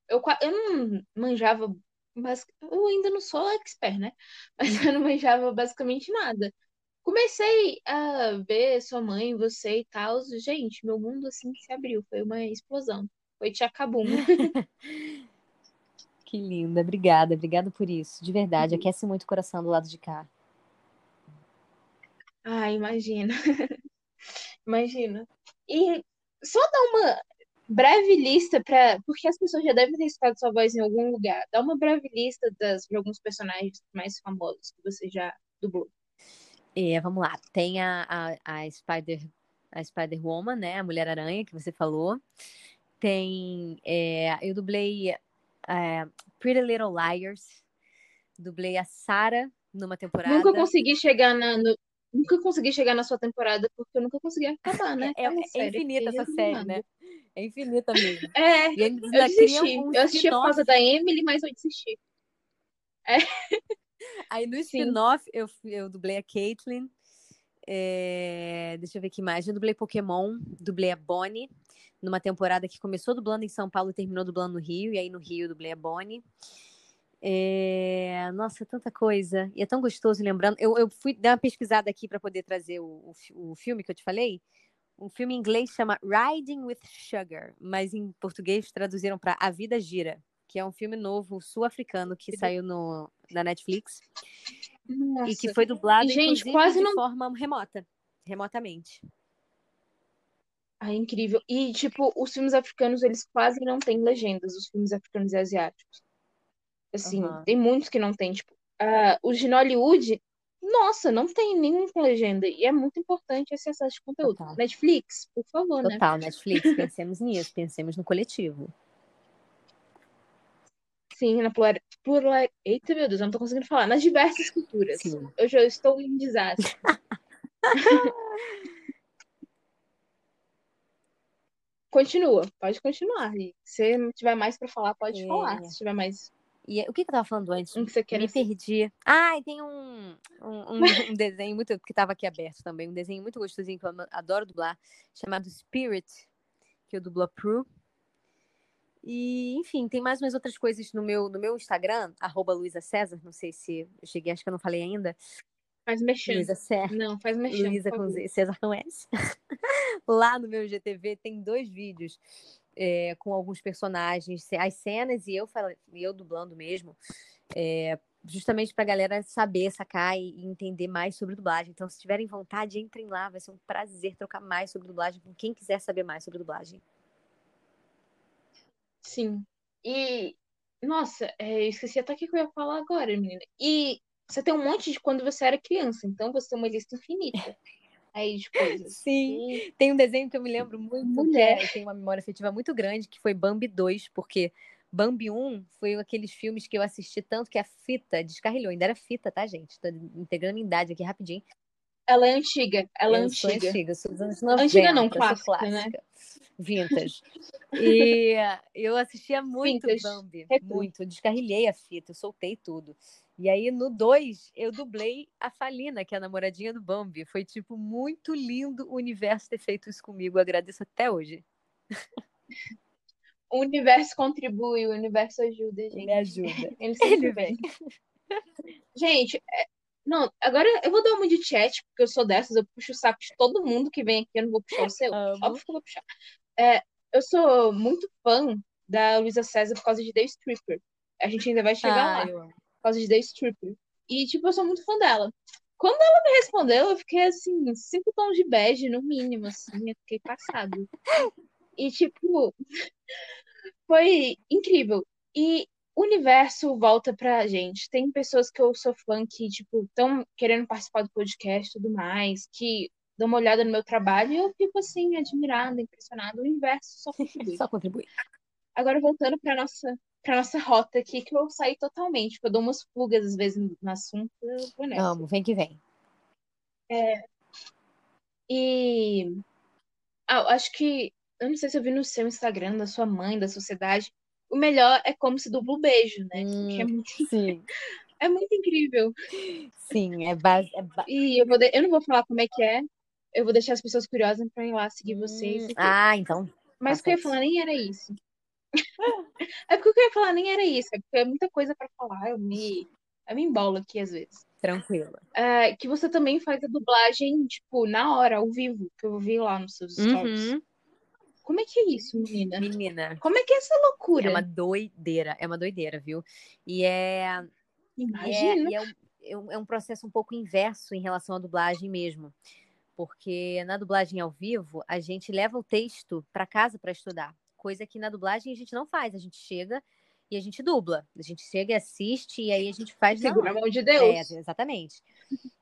eu, eu não manjava, basic- eu ainda não sou expert, né? <laughs> Mas eu não manjava basicamente nada. comecei a ver sua mãe, você e tal. Gente, meu mundo assim se abriu. Foi uma explosão. Foi Tchacabum. <laughs> Que linda, obrigada, obrigada por isso, de verdade, Uhum. aquece muito o coração do lado de cá. Ah, imagina. <laughs> Imagina. E só dar uma breve lista para, porque as pessoas já devem ter escutado sua voz em algum lugar. Dá uma breve lista das, de alguns personagens mais famosos que você já dublou. É, vamos lá, tem a, a, a Spider, a Spider-Woman, né, a Mulher-Aranha, que você falou. Tem, é, eu dublei é, Pretty Little Liars, dublei a Sarah numa temporada. Nunca consegui chegar na, no- nunca consegui chegar na sua temporada porque eu nunca consegui acabar, né? É, é série, infinita essa série, né? É infinita mesmo. É, E eu desisti. Eu assisti por causa da Emily, mas eu desisti. <laughs> Aí no spin-off eu, eu dublei a Caitlyn. É, deixa eu ver que mais. Eu dublei Pokémon, dublei a Bonnie, numa temporada que começou dublando em São Paulo e terminou dublando no Rio. E aí no Rio eu dublei a Bonnie. É, nossa, tanta coisa. E é tão gostoso lembrando. Eu, eu fui dar uma pesquisada aqui para poder trazer o, o, o filme que eu te falei. Um filme em inglês chama Riding with Sugar, mas em português traduziram para A Vida Gira, que é um filme novo sul-africano que saiu no, na Netflix Nossa. e que foi dublado gente, quase de não- forma remota, remotamente. Ah, incrível. E, tipo, os filmes africanos, eles quase não têm legendas, os filmes africanos e asiáticos. Assim, Aham. tem muitos que não tem, tipo, ah, os de Nollywood, nossa, não tem nenhum com legenda. E é muito importante esse acesso de conteúdo. Total. Netflix, por favor, né? Total, Netflix, pensemos nisso, pensemos no coletivo. Sim, na plural... plural... Eita, meu Deus, eu não tô conseguindo falar. Nas diversas culturas. Sim. Eu já estou em desastre. <laughs> Continua, pode continuar. Se tiver mais pra falar, pode É. falar. Se tiver mais E o que, que eu tava falando antes? um que você queira Me perdi. Ah, e tem um, um, um- <laughs> desenho muito. que estava aqui aberto também. Um desenho muito gostosinho que eu adoro dublar, chamado Spirit, que eu dublo a Prue. E, enfim, tem mais umas outras coisas no meu, no meu Instagram, arroba Luísa César. Não sei se eu cheguei, acho que eu não falei ainda. faz mexendo. Luísa César. Não, faz mexendo. Luísa com. Z, César com S. <laughs> Lá no meu GTV tem dois vídeos é, com alguns personagens, as cenas e eu, eu dublando mesmo, é, justamente para a galera saber, sacar e, e entender mais sobre dublagem. Então, se tiverem vontade, entrem lá, vai ser um prazer trocar mais sobre dublagem com quem quiser saber mais sobre dublagem. Sim. E, nossa, é, eu esqueci até o que eu ia falar agora, menina. E você tem um monte de quando você era criança, então você tem uma lista infinita <laughs> aí de coisas. Sim. E, Tem um desenho que eu me lembro muito, Mulher. que é, tenho uma memória afetiva muito grande, que foi Bambi 2, porque Bambi 1 foi aqueles filmes que eu assisti tanto que a fita descarrilhou. Ainda era fita, tá, gente? Tô integrando minha idade aqui rapidinho. ela é antiga, ela é eu sou antiga. antiga, sou dos anos 90. Antiga não, sou clássica, né? clássica. Vintage. <laughs> E eu assistia muito Vintage, Bambi, muito. Descarrilhei a fita, eu soltei tudo. E aí no 2 eu dublei a Falina, que é a namoradinha do Bambi. Foi tipo muito lindo o universo ter feito isso comigo. Eu agradeço até hoje. O universo contribui, o universo ajuda, gente. <laughs> Ele ajuda. Ele sempre Ele vem. Gente, é- não, agora eu vou dar uma de chat, porque eu sou dessas, eu puxo o saco de todo mundo que vem aqui, eu não vou puxar o seu. Amo. Óbvio que eu vou puxar. É, eu sou muito fã da Luísa César por causa de The Stripper. A gente ainda vai chegar Ah, lá, eu amo. Por causa de The Stripper. E, tipo, eu sou muito fã dela. Quando ela me respondeu, eu fiquei, assim, cinco tons de bege, no mínimo, assim, eu fiquei passado. E, tipo, <laughs> foi incrível. E o universo volta pra gente. Tem pessoas que eu sou fã que, tipo, estão querendo participar do podcast e tudo mais, que dão uma olhada no meu trabalho e eu fico, assim, admirada, impressionada. O universo só <laughs> contribui. Só contribui. Agora, voltando pra nossa, pra nossa rota aqui, que eu saí totalmente, porque eu dou umas fugas, às vezes, no, no assunto, nessa. Amo, vem que vem. E ah, eu acho que, eu não sei se eu vi no seu Instagram, da sua mãe, da sociedade, o melhor é como se dubla o beijo, né? Que é Hum, muito, <laughs> sim, é muito incrível. sim, é base. É ba... E eu vou de- eu não vou falar como é que é, eu vou deixar as pessoas curiosas pra ir lá seguir vocês. Hum, e tudo. ah, então. Mas o que eu ia falar nem era isso. É porque o que eu ia falar nem era isso, é porque é muita coisa pra falar, eu me, eu me embolo aqui às vezes. Tranquilo. É, que você também faz a dublagem, tipo, na hora, ao vivo, que eu vi lá nos seus stories. Uhum. Como é que é isso, menina? Menina, Como é que é essa loucura? é uma doideira, é uma doideira, viu? E é, e é, Imagina. e é um, é um- é um processo um pouco inverso em relação à dublagem mesmo. Porque na dublagem ao vivo, a gente leva o texto para casa para estudar. Coisa que na dublagem a gente não faz. A gente chega e a gente dubla. A gente chega e assiste e aí a gente faz Segura a mão de É, Deus. exatamente.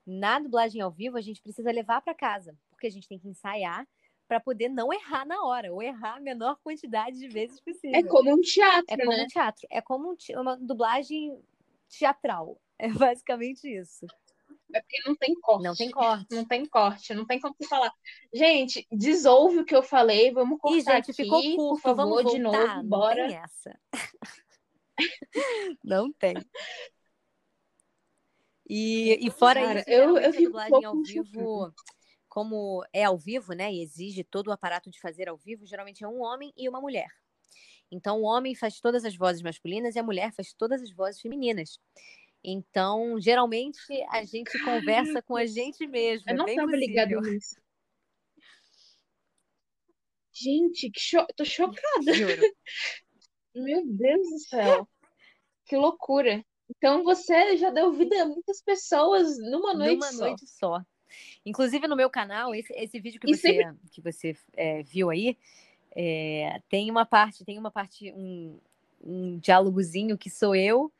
Na dublagem ao vivo, a gente precisa levar para casa, porque a gente tem que ensaiar para poder não errar na hora, ou errar a menor quantidade de vezes possível. É como um teatro, É como né? um teatro, é como um te- uma dublagem teatral. É basicamente isso. É porque não tem corte. Não tem corte. Não tem corte, não tem como você falar. Gente, desouve o que eu falei, vamos cortar gente, aqui, ficou por curto, favor, vamos de voltar? novo, Não bora. tem essa. <laughs> Não tem. E, e fora Cara, isso, eu- eu um dublagem pouco ao vivo, como é ao vivo, né, e exige todo o aparato de fazer ao vivo, geralmente é um homem e uma mulher. Então, o homem faz todas as vozes masculinas e a mulher faz todas as vozes femininas. Então, geralmente, a gente conversa com a gente mesmo. Eu é não bem tava possível. ligada nisso. Gente, que cho... tô chocada. Juro. <laughs> Meu Deus do céu. Que loucura. Então você já deu vida a muitas pessoas numa noite Numa só. noite só. Inclusive no meu canal, esse, esse vídeo que E você, que você é, viu aí, é, tem uma parte, tem uma parte, um, um diálogozinho que sou eu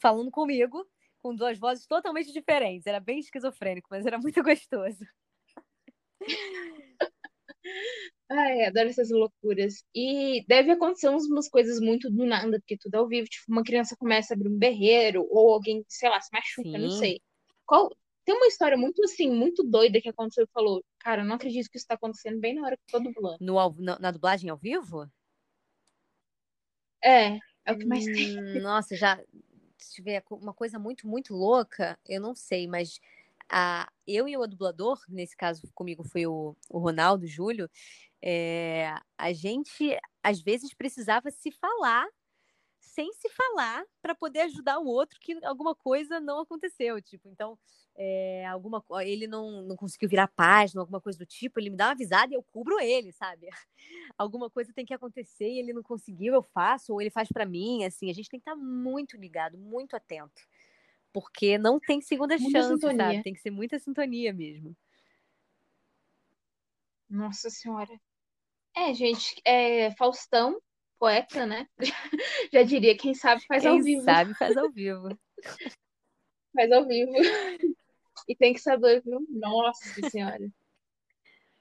falando comigo, com duas vozes totalmente diferentes. Era bem esquizofrênico, mas era muito <laughs> gostoso. Ai, adoro essas loucuras. E deve acontecer umas coisas muito do nada, porque tudo ao vivo. Tipo, uma criança começa a abrir um berreiro, ou alguém, sei lá, se machuca, não Sim. sei. Qual... Tem uma história muito assim, muito doida que aconteceu e falou, cara, não acredito que isso tá acontecendo bem na hora que eu tô dublando. No, na, na dublagem ao vivo? É, é o que mais tem. Hum, Nossa, já tiver uma coisa muito, muito louca, eu não sei, mas a, eu e o dublador, nesse caso comigo foi o, o Ronaldo Júlio, é, a gente às vezes precisava se falar sem se falar para poder ajudar o outro que alguma coisa não aconteceu, tipo, então é, alguma ele não, não conseguiu virar página, alguma coisa do tipo, ele me dá uma avisada e eu cubro ele, sabe? <laughs> Alguma coisa tem que acontecer e ele não conseguiu, eu faço, ou ele faz para mim, assim, a gente tem que estar muito ligado, muito atento. Porque não tem segunda Muita chance, sintonia. sabe? Tem que ser muita sintonia mesmo. Nossa Senhora. É, gente, é Faustão, poeta, né? <laughs> Já diria, quem sabe faz ao Quem vivo. sabe faz ao vivo. <laughs> Faz ao vivo. E tem que saber, viu? Nossa Senhora.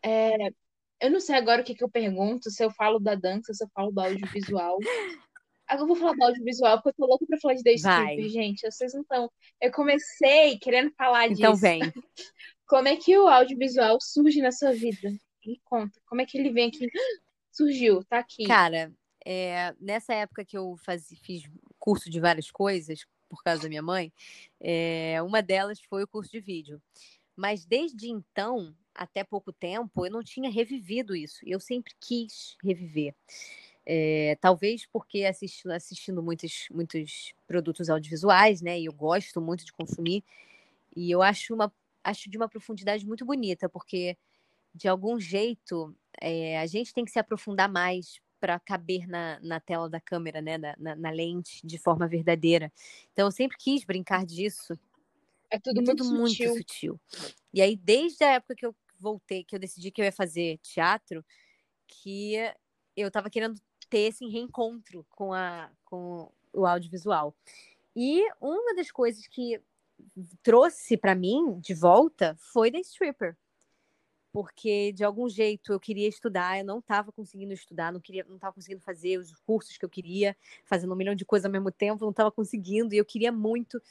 É, eu não sei agora o que que eu pergunto, se eu falo da dança, se eu falo do audiovisual. Agora eu vou falar do audiovisual, porque eu tô louca pra falar de The. Stripper, gente. Vocês não estão. Eu comecei querendo falar Então disso. vem. <laughs> Como é que o audiovisual surge na sua vida? Me conta. Como é que ele vem aqui? <gasps> Surgiu, tá aqui. Cara, é, nessa época que eu faz, fiz curso de várias coisas, por causa da minha mãe, é, uma delas foi o curso de vídeo. Mas desde então, até pouco tempo, eu não tinha revivido isso. Eu sempre quis reviver. É, talvez porque assistindo, assistindo muitos, muitos produtos audiovisuais, né? E eu gosto muito de consumir. E eu acho, uma, acho de uma profundidade muito bonita, porque de algum jeito é, a gente tem que se aprofundar mais para caber na, na tela da câmera, né? Na, na, na lente, de forma verdadeira. Então eu sempre quis brincar disso. É tudo É muito tudo muito sutil. sutil. E aí, desde a época que eu voltei, que eu decidi que eu ia fazer teatro, que eu tava querendo ter esse reencontro com, a, com o audiovisual. E uma das coisas que trouxe para mim de volta foi da stripper. Porque de algum jeito eu queria estudar, eu não estava conseguindo estudar, não queria, não estava conseguindo fazer os cursos que eu queria, fazendo um milhão de coisas ao mesmo tempo, não estava conseguindo, e eu queria muito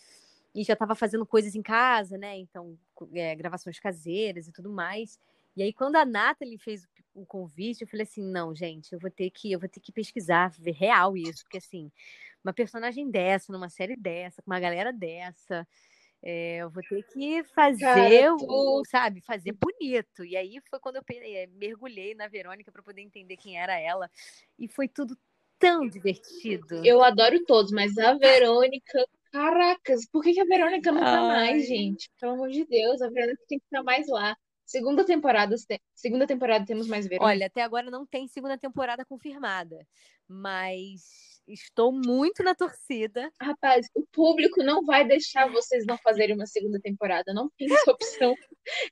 e já estava fazendo coisas em casa, né? Então, é, gravações caseiras e tudo mais. E aí, quando a Nathalie fez o, convite, eu falei assim, não, gente, eu vou ter que, eu vou ter que pesquisar, ver real isso, porque assim, uma personagem dessa, numa série dessa, com uma galera dessa, é, eu vou ter que fazer, Cara, o, tu- sabe, fazer bonito. E aí foi quando eu é, mergulhei na Verônica para poder entender quem era ela. E foi tudo tão divertido. Eu adoro todos, mas a Verônica, Caracas, por que, que a Verônica não tá Ai. mais, gente? Pelo amor de Deus, a Verônica tem que estar mais lá. Segunda temporada, segunda temporada temos mais Verônica. Olha, até agora não tem segunda temporada confirmada, mas estou muito na torcida. Rapaz, o público não vai deixar vocês não fazerem uma segunda temporada, não tem essa opção.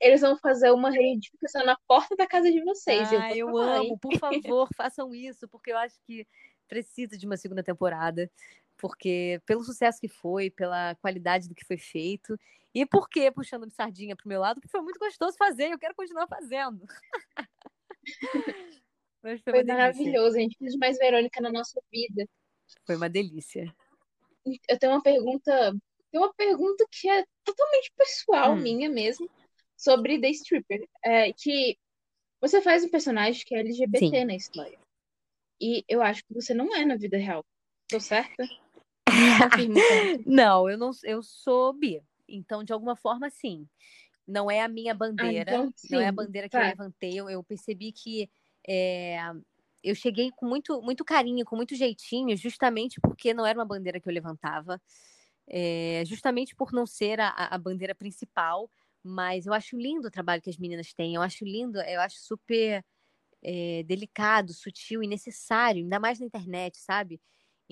Eles vão fazer uma reedificação na porta da casa de vocês. Ah, eu eu amo, por favor, façam isso, porque eu acho que precisa de uma segunda temporada, porque pelo sucesso que foi, pela qualidade do que foi feito, e por que puxando sardinha pro meu lado, porque foi muito gostoso fazer, eu quero continuar fazendo. <laughs> Foi, Foi maravilhoso, a gente de mais Verônica na nossa vida. Foi uma delícia. Eu tenho uma pergunta, tenho uma pergunta que é totalmente pessoal, Hum. minha mesmo, sobre The Stripper. É, que você faz um personagem que é LGBT Sim. na história. E eu acho que você não é na vida real. Tô certa? <laughs> Não, eu não, eu sou bi. Então, de alguma forma, sim. Não é a minha Ah, bandeira, então não é a bandeira que eu tá. levantei. Eu, eu percebi que é, eu cheguei com muito, muito carinho, com muito jeitinho, justamente porque não era uma bandeira que eu levantava, é, justamente por não ser a, a- a bandeira principal. Mas eu acho lindo o trabalho que as meninas têm. Eu acho lindo, eu acho super é, delicado, sutil e necessário, ainda mais na internet, sabe?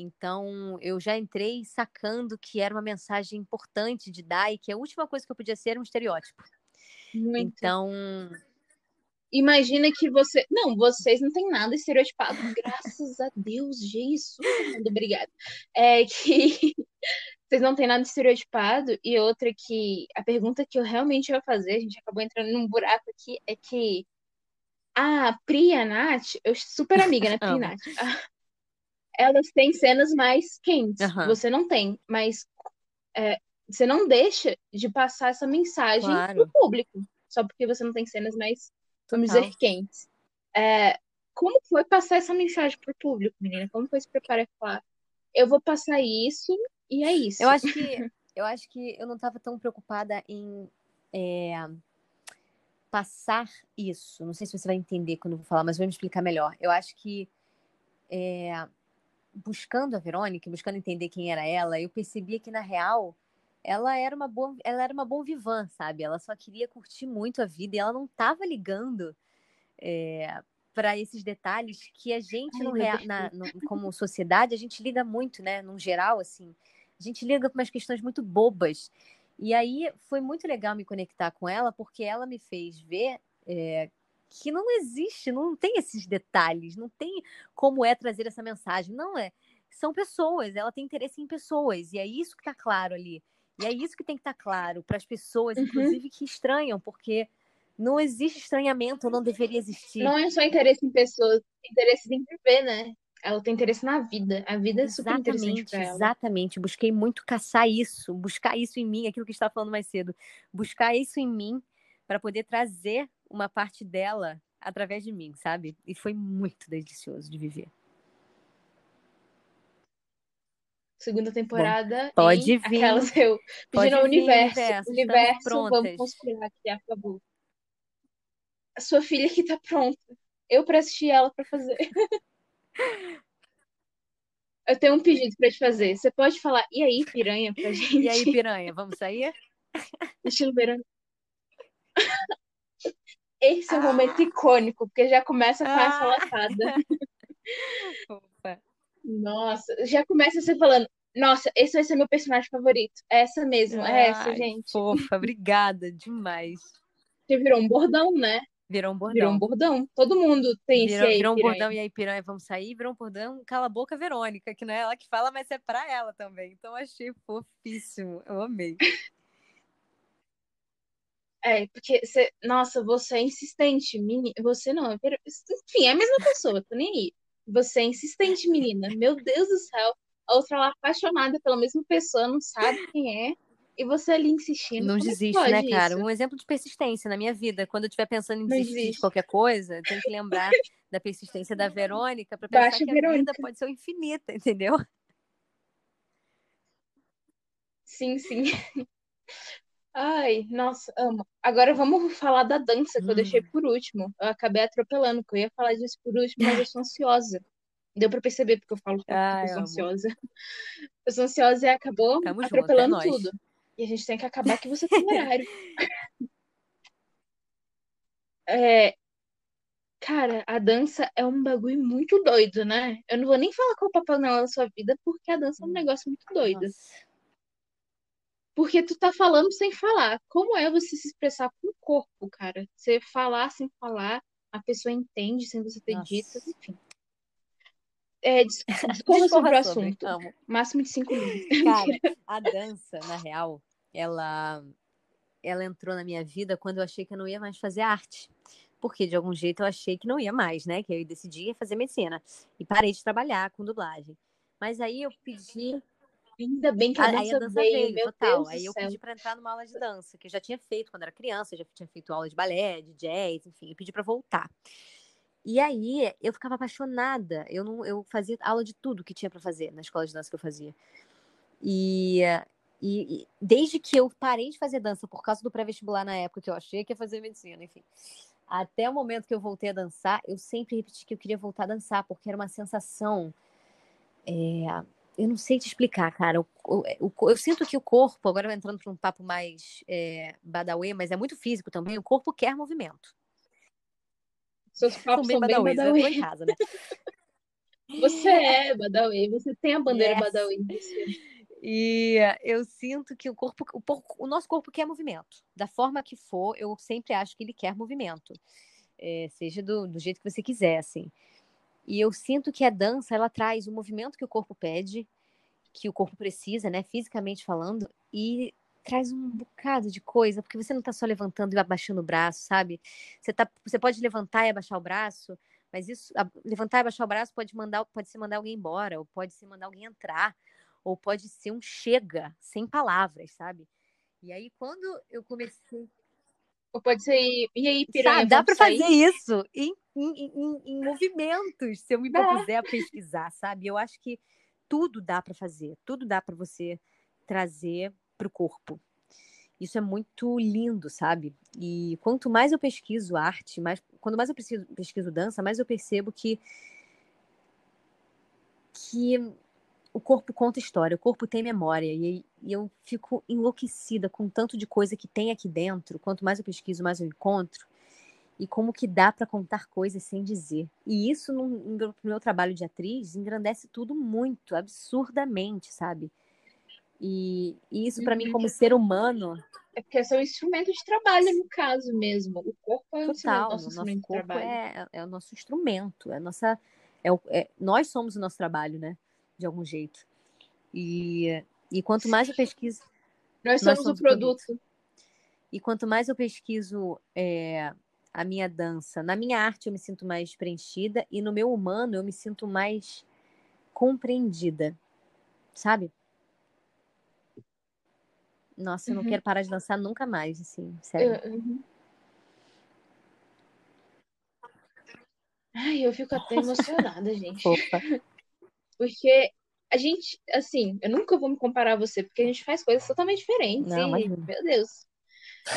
Então, eu já entrei sacando que era uma mensagem importante de dar e que a última coisa que eu podia ser era um estereótipo. Muito. Então, Imagina que você. Não, vocês não têm nada estereotipado. Graças a Deus, Jesus. amado, Obrigada. É que <laughs> vocês não têm nada estereotipado. E outra que. A pergunta que eu realmente ia fazer, a gente acabou entrando num buraco aqui, é que a Pri e a Nath, eu super amiga, né, Pri e. <laughs> Nath? Elas têm cenas mais quentes. Aham. Você não tem. Mas é, você não deixa de passar essa mensagem Claro. pro público. Só porque você não tem cenas mais vamos Total. dizer, quentes. É, como foi passar essa mensagem pro público, menina? Como foi se preparar e falar, eu vou passar isso e é isso. eu acho <laughs> que eu acho que eu não estava tão preocupada em é, passar isso. Não sei se você vai entender quando eu vou falar, mas vou me explicar melhor. Eu acho que é, buscando a Verônica, buscando entender quem era ela, eu percebia que na real ela era uma boa, ela era uma bom vivã, sabe? Ela só queria curtir muito a vida e ela não estava ligando para esses detalhes que a gente Ai, no na- <laughs> no- como sociedade a gente liga muito, né? Num geral, assim, a gente liga com umas questões muito bobas. E aí foi muito legal me conectar com ela porque ela me fez ver é, que não existe, não tem esses detalhes, não tem como é trazer essa mensagem. Não é. São pessoas, ela tem interesse em pessoas, e é isso que tá claro ali. E é isso que tem que estar claro para as pessoas, Uhum. inclusive que estranham, porque não existe estranhamento, não deveria existir. Não é só interesse em pessoas, interesse em viver, né? Ela tem interesse na vida. A vida é super interessante Exatamente, pra ela. exatamente. Busquei muito caçar isso, buscar isso em mim, aquilo que a gente estava falando mais cedo. Buscar isso em mim para poder trazer uma parte dela através de mim, sabe? E foi muito delicioso de viver. Segunda temporada. pode hein? vir. Aquelas eu Pode pedindo ao universo. universo, estamos Universo, vamos conspirar aqui, a favor. A sua filha que tá pronta. Eu pra assistir ela pra fazer. <laughs> Eu tenho um pedido pra te fazer. Você pode falar, e aí, piranha, pra gente? E aí, piranha, vamos sair? Estilo verão. Esse é um momento icônico, porque já começa com essa Ah. lapada. Opa. <laughs> Nossa, já começa você falando, nossa, esse vai ser meu personagem favorito. É essa mesmo, é essa, Ai, gente. Fofa, obrigada demais. Que virou um bordão, né? Virou um bordão. Virou um bordão. Todo mundo tem esse Virou, aí, virou um bordão e aí, piranha, vamos sair. Virou um bordão, cala a boca, Verônica, que não é ela que fala, mas é pra ela também. Então achei fofíssimo. Eu amei. É, porque você, nossa, você é insistente, menina. Você não, é enfim, é a mesma pessoa, tô nem aí. Você é insistente, menina. Meu Deus do céu. A outra lá apaixonada pela mesma pessoa, não sabe quem é. E você ali insistindo. Não é desiste, né, cara? isso? Um exemplo de persistência na minha vida. Quando eu estiver pensando em desistir de qualquer coisa, eu tenho que lembrar da persistência da Verônica pra pensar Baixa que a vida pode ser infinita, <laughs> entendeu? Sim, sim. Ai, nossa, amo. Agora vamos <laughs> falar da dança, que eu Hum. deixei por último. Eu acabei atropelando, que eu ia falar disso por último, mas eu sou ansiosa. Deu pra perceber porque eu falo <laughs> que eu sou ansiosa. <laughs> Eu sou ansiosa e acabou Tamo junto, é atropelando tudo. E a gente tem que acabar que você tem horário. É, cara, a dança é um bagulho muito doido, né? Eu não vou nem falar qual é o papel nela na sua vida, porque a dança é um negócio muito doido. Nossa. Porque tu tá falando sem falar. Como é você se expressar com o corpo, cara? Você falar sem falar, a pessoa entende sem você ter Nossa. dito, enfim. É, dis- <laughs> discorra sobre o assunto. Amo. Máximo de cinco minutos. Cara, <laughs> a dança, na real, ela, ela entrou na minha vida quando eu achei que eu não ia mais fazer arte. Porque de algum jeito eu achei que não ia mais, né? Que eu decidi fazer medicina. E parei de trabalhar com dublagem. Mas aí eu pedi. Ainda bem que a Aí dança, a dança veio, veio, total. Aí eu céu. pedi pra entrar numa aula de dança, que eu já tinha feito quando era criança, eu já tinha feito aula de balé, de jazz, enfim, eu pedi pra voltar. E aí eu ficava apaixonada. Eu não, eu fazia aula de tudo que tinha pra fazer na escola de dança que eu fazia. E, e, e desde que eu parei de fazer dança por causa do pré-vestibular na época que eu achei que ia fazer medicina, enfim. Até o momento que eu voltei a dançar, eu sempre repeti que eu queria voltar a dançar, porque era uma sensação. é, eu não sei te explicar, cara. O- o- o- eu sinto que o corpo, agora entrando para um papo mais é, mas é muito físico também, o corpo quer movimento. Seus <laughs> papos são bem badauês, eu em casa, né? Você é badauê, você tem a bandeira Yes. você. E eu sinto que o corpo, o, o nosso corpo quer movimento. Da forma que for, eu sempre acho que ele quer movimento. É, seja do, do jeito que você quiser, assim. E eu sinto que a dança, ela traz o movimento que o corpo pede, que o corpo precisa, né, fisicamente falando, e traz um bocado de coisa, porque você não tá só levantando e abaixando o braço, sabe? Você, tá, você pode levantar e abaixar o braço, mas isso, a- levantar e abaixar o braço pode mandar, pode ser mandar alguém embora, ou pode ser mandar alguém entrar, ou pode ser um chega, sem palavras, sabe? E aí, quando eu comecei. Ou pode ser, e aí, piranha, Sabe, dá para fazer isso em, em, em- em movimentos, se eu me <laughs> propuser a pesquisar, sabe? Eu acho que tudo dá para fazer, tudo dá para você trazer para o corpo. Isso é muito lindo, sabe? E quanto mais eu pesquiso arte, mais, quando mais eu pesquiso, pesquiso dança, mais eu percebo que que o corpo conta história, o corpo tem memória e, e eu fico enlouquecida com tanto de coisa que tem aqui dentro. Quanto mais eu pesquiso, mais eu encontro e como que dá para contar coisas sem dizer. E isso no, no meu- trabalho de atriz engrandece tudo muito, absurdamente, sabe? E, e isso para mim Uhum. como ser humano, É porque é seu instrumento de trabalho, no caso mesmo. O corpo é o total, nosso o instrumento nosso de corpo trabalho. é, é o nosso instrumento, é nossa, é é- nós somos o nosso trabalho, né? De algum jeito. E, e quanto mais eu pesquiso Nós Nós somos, somos o produto. E quanto mais eu pesquiso é, a minha dança, na minha arte eu me sinto mais preenchida e no meu humano eu me sinto mais compreendida, sabe? Nossa, eu não Uhum. quero parar de dançar nunca mais, assim, sério. Eu- uhum. Ai, eu fico até emocionada, gente. Fofa. <laughs> Porque a gente, assim, eu nunca vou me comparar a você, porque a gente faz coisas totalmente diferentes. Não, e, imagina. meu Deus,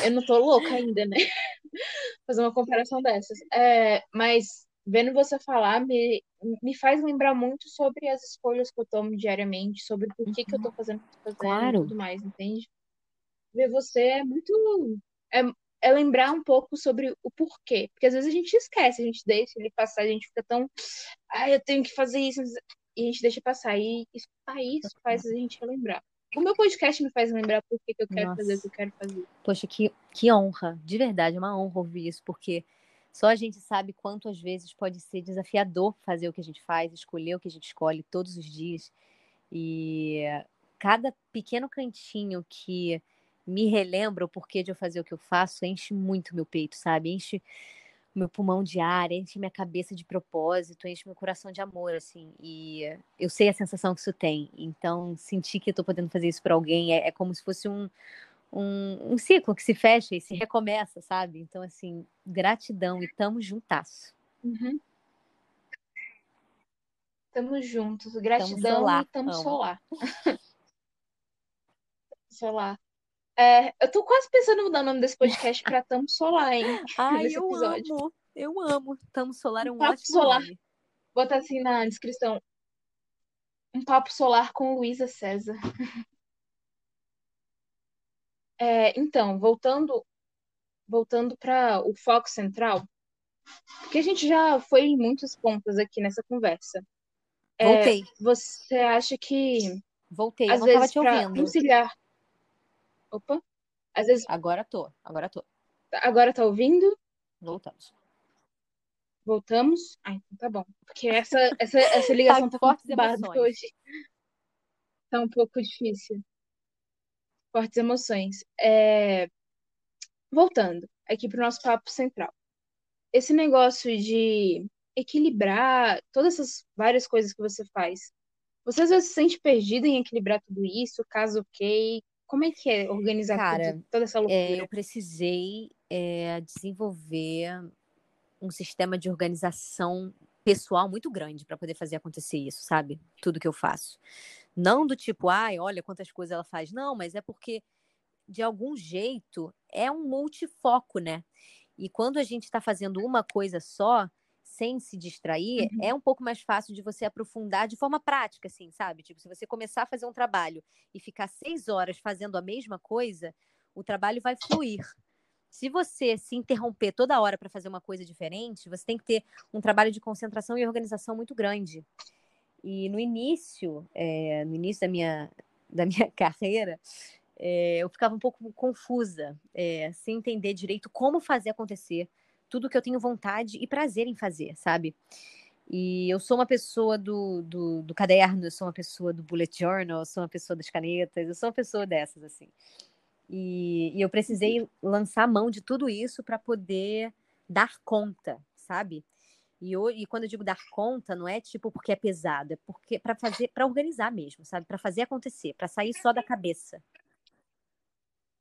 eu não tô louca ainda, né? <laughs> Fazer uma comparação dessas. É, mas vendo você falar, me, me faz lembrar muito sobre as escolhas que eu tomo diariamente, sobre por que, que eu tô fazendo o que eu tô fazendo Claro. e tudo mais, entende? Ver você é muito. É, é lembrar um pouco sobre o porquê. Porque às vezes a gente esquece, a gente deixa ele passar, a gente fica tão. Ai, eu tenho que fazer isso. E a gente deixa passar. E escutar isso faz a gente relembrar. O meu podcast me faz lembrar por que, eu quero fazer o que eu quero fazer. Poxa, que, que honra, de verdade, é uma honra ouvir isso, porque só a gente sabe quanto às vezes pode ser desafiador fazer o que a gente faz, escolher o que a gente escolhe todos os dias. E cada pequeno cantinho que me relembra o porquê de eu fazer o que eu faço enche muito meu peito, sabe? Enche meu pulmão de ar, enche minha cabeça de propósito, enche meu coração de amor, assim. E eu sei a sensação que isso tem. Então, sentir que eu tô podendo fazer isso para alguém é, é como se fosse um, um, um ciclo que se fecha e se recomeça, sabe? Então, assim, gratidão e tamo juntasso. Uhum. Tamo juntos. Gratidão solar, e tamo amo. solar. <laughs> solar. É, eu tô quase pensando em mudar o nome desse podcast pra Tamo Solar, hein? <laughs> Ai, eu episódio. amo, eu amo. Tamo solar é um Papo ótimo solar. nome. botar assim na descrição. Um papo solar com Luísa César. <laughs> É, então, voltando voltando para o foco central, porque a gente já foi em muitos pontos aqui nessa conversa. É, Voltei. você acha que Voltei, eu às não tava vezes para ouvindo. conciliar, opa, às vezes Agora tô, agora tô. agora tá ouvindo? Voltamos. Voltamos? Ah, então tá bom. Porque essa <laughs> essa essa ligação tá fortes conturbada emoções. hoje. Tá um pouco difícil. Fortes emoções. É, Voltando aqui pro nosso papo central. Esse negócio de equilibrar todas essas várias coisas que você faz. Você às vezes se sente perdido em equilibrar tudo isso, caso ok? Como é que é organizar Cara, tudo, toda essa É, loucura? eu precisei é, desenvolver um sistema de organização pessoal muito grande para poder fazer acontecer isso, sabe? Tudo que eu faço. Não do tipo, ai, olha quantas coisas ela faz. Não, mas é porque, de algum jeito, é um multifoco, né? E quando a gente está fazendo uma coisa só, sem se distrair, Uhum. é um pouco mais fácil de você aprofundar de forma prática, assim, sabe? Tipo, se você começar a fazer um trabalho e ficar seis horas fazendo a mesma coisa, o trabalho vai fluir. Se você se interromper toda hora para fazer uma coisa diferente, você tem que ter um trabalho de concentração e organização muito grande. E no início, é, no início da minha, da minha <laughs> carreira, é, eu ficava um pouco confusa, é, sem entender direito como fazer acontecer tudo que eu tenho vontade e prazer em fazer, sabe? E eu sou uma pessoa do, do, do caderno, eu sou uma pessoa do bullet journal, eu sou uma pessoa das canetas, eu sou uma pessoa dessas, assim. E, e eu precisei lançar a mão de tudo isso para poder dar conta, sabe? E, ho- e quando eu digo dar conta, não é tipo porque é pesado, é porque para fazer, para organizar mesmo, sabe? Para fazer acontecer, para sair só da cabeça.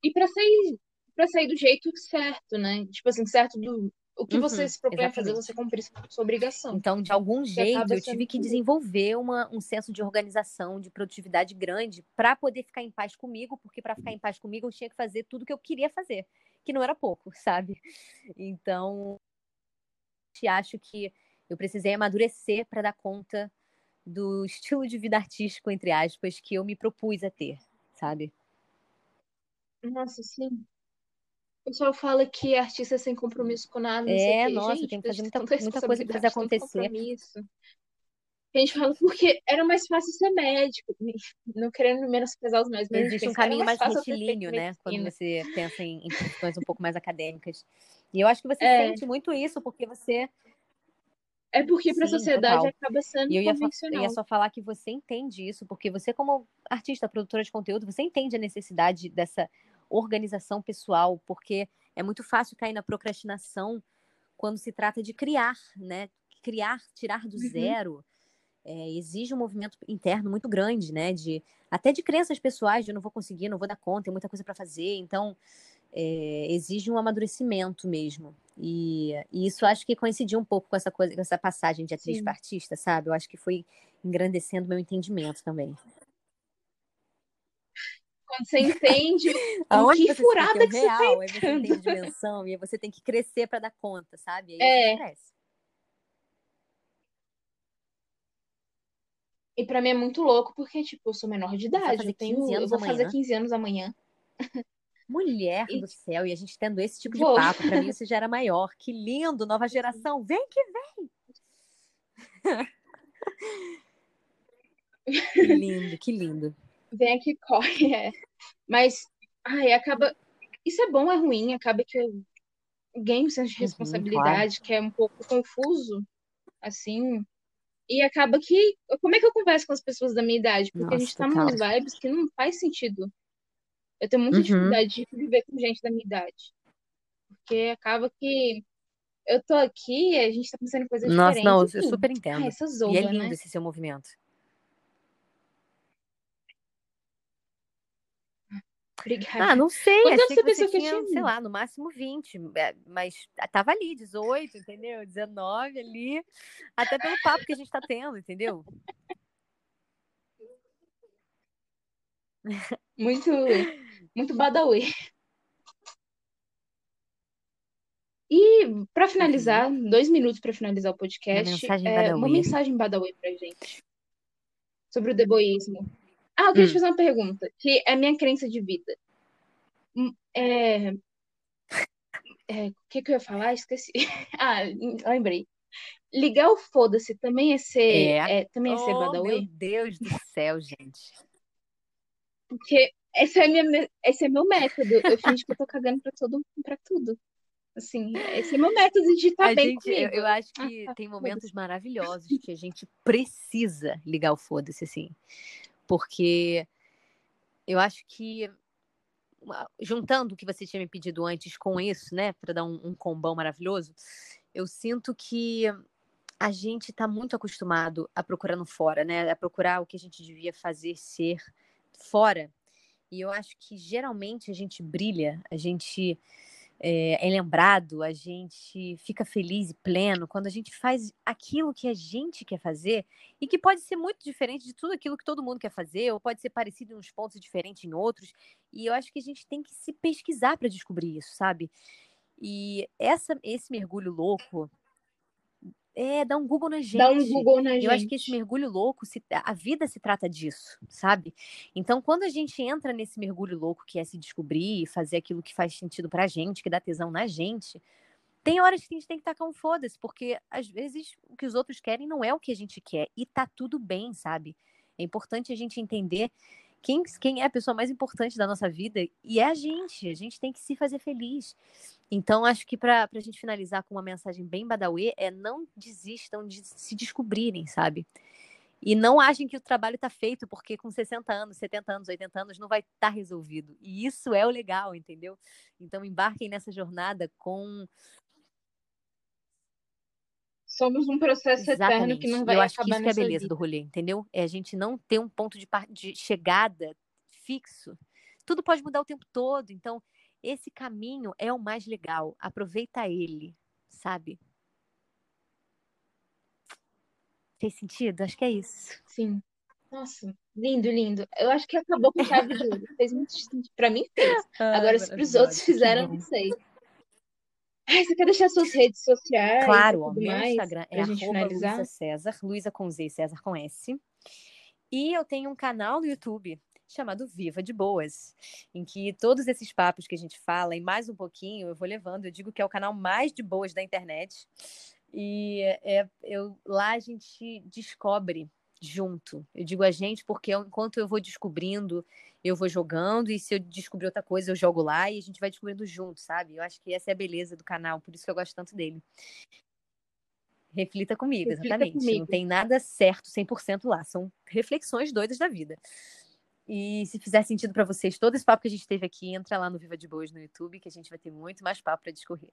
E pra sair para sair do jeito certo, né? Tipo assim, certo do o que você Uhum, se propõe a fazer, exatamente. você cumprir sua obrigação. Então, de algum jeito, eu tive que desenvolver uma, um senso de organização, de produtividade grande, para poder ficar em paz comigo, porque para ficar em paz comigo eu tinha que fazer tudo que eu queria fazer, que não era pouco, <laughs> sabe? Então, acho que eu precisei amadurecer para dar conta do <laughs> estilo de vida artístico, entre aspas, que eu me propus a ter, sabe? Nossa, sim. O pessoal fala que artista é sem compromisso com nada, É, nossa, Gente, tem que fazer muita, muita coisa para fazer acontecer. A gente fala porque era mais fácil ser médico, <laughs> não querendo menosprezar os médicos, mas a gente Existe um caminho mais mais retilíneo, né? Quando você pensa em, em questões um pouco mais acadêmicas. E eu acho que você É. sente muito isso, porque você. É porque para a sociedade total. acaba sendo E eu ia, convencional. ia só falar que você entende isso, porque você, como artista, produtora de conteúdo, você entende a necessidade dessa organização pessoal, porque é muito fácil cair na procrastinação quando se trata de criar, né? Criar, tirar do Uhum. zero, é, exige um movimento interno muito grande, né? De, até de crenças pessoais, de eu não vou conseguir, não vou dar conta, tem muita coisa para fazer. Então, é, exige um amadurecimento mesmo. E, e isso acho que coincidiu um pouco com essa coisa, com essa passagem de atriz Sim. para artista, sabe? Eu acho que foi engrandecendo meu entendimento também. Quando você entende <laughs> Aonde que furada que você tá real, aí você entende dimensão, e você tem que crescer para dar conta, sabe? Aí É. E pra mim é muito louco, porque, tipo, eu sou menor de idade. fazer Eu tenho, 15 eu anos vou fazer amanhã. 15 anos amanhã. Mulher E do céu, e a gente tendo esse tipo de papo, pra mim <laughs> você já era maior. Que lindo, nova geração. Vem que vem. <laughs> Que lindo, que lindo. Vem aqui, <laughs> corre. É. Mas, ai, acaba. Isso é bom é ruim? Acaba que eu ganho um senso de Uhum, claro. responsabilidade, que é um pouco confuso, assim. E acaba que. Como é que eu converso com as pessoas da minha idade? Porque a Nossa, gente tá total. numas vibes que não faz sentido. Eu tenho muita Uhum. dificuldade de viver com gente da minha idade. Porque acaba que eu tô aqui e a gente tá pensando em coisas Nossa, não, eu diferentes. Enfim. super entendo. essa E é lindo né? esse seu movimento. Obrigada. Ah, não sei, Quantos anos achei você que você pensou que eu tinha, sei lá, no máximo 20, é, mas tava ali, 18, entendeu? 19 ali, até pelo papo que a gente tá tendo, entendeu? Muito, muito badawi. E para finalizar, uhum. dois minutos para finalizar o podcast, uma mensagem, é, uma mensagem Badawi pra gente sobre o deboísmo. Ah, eu queria hum. te fazer uma pergunta, que é a minha crença de vida. Hum, é... é... O que, que eu ia falar? Esqueci. <laughs> ah, lembrei. Ligar o foda-se também é ser, é. é também é ser oh, Badawi? Meu Deus do céu, gente. Porque esse é, minha, esse é meu método. Eu fingo que eu tô cagando pra, todo, pra tudo. Assim, esse é meu método de estar tá bem gente, comigo. Eu, eu acho que ah, tá, tem momentos maravilhosos que a gente precisa ligar o foda-se, assim. Porque eu acho que juntando o que você tinha me pedido antes com isso, né, para dar um, um combão maravilhoso, eu sinto que a gente está muito acostumado a procurar no fora, né, a procurar o que a gente devia fazer ser fora. E eu acho que geralmente a gente brilha, a gente é, é, lembrado, a gente fica feliz e pleno quando a gente faz aquilo que a gente quer fazer e que pode ser muito diferente de tudo aquilo que todo mundo quer fazer, ou pode ser parecido em uns pontos diferentes em outros. E eu acho que a gente tem que se pesquisar para descobrir isso, sabe? E essa, esse mergulho louco é, dá um Google na gente. Dá um Google na gente. Eu acho que esse mergulho louco, se, a vida se trata disso, sabe? Então, quando a gente entra nesse mergulho louco, que é se descobrir e fazer aquilo que faz sentido pra gente, que dá tesão na gente, tem horas que a gente tem que tacar um foda-se, porque às vezes o que os outros querem não é o que a gente quer. E tá tudo bem, sabe? É importante a gente entender quem, quem é a pessoa mais importante da nossa vida e é a gente. A gente tem que se fazer feliz. Então, acho que para a gente finalizar com uma mensagem bem badauê, é não desistam de se descobrirem, sabe? E não achem que o trabalho está feito, porque com 60 anos, 70 anos, 80 anos não vai estar tá resolvido. E isso é o legal, entendeu? Então, embarquem nessa jornada com somos um processo Exatamente. eterno que não vai Eu acho que isso que é a beleza vida. do rolê, entendeu? É a gente não ter um ponto de, de chegada fixo. Tudo pode mudar o tempo todo, então esse caminho é o mais legal. Aproveita ele, sabe? Fez sentido? Acho que é isso. Sim. Nossa, lindo, lindo. Eu acho que acabou com chave de ouro. Fez muito sentido. Pra mim fez. <laughs> Ah, Agora, se pros outros fizeram, não sei. Ai, você quer deixar suas redes sociais? Claro, o meu mais, Instagram é Luísa César, Luísa com Z, César com S. E eu tenho um canal no YouTube chamado Viva de Boas, em que todos esses papos que a gente fala e mais um pouquinho eu vou levando. Eu digo que é o canal mais de boas da internet. E é, eu, lá a gente descobre junto. Eu digo a gente porque enquanto eu vou descobrindo, eu vou jogando, e se eu descobrir outra coisa, eu jogo lá e a gente vai descobrindo junto, sabe? Eu acho que essa é a beleza do canal, por isso que eu gosto tanto dele. Reflita comigo, Reflita exatamente. Comigo. Não tem nada certo 100% lá, são reflexões doidas da vida. E se fizer sentido para vocês todo esse papo que a gente teve aqui, entra lá no Viva de Boas no YouTube, que a gente vai ter muito mais papo para discorrer.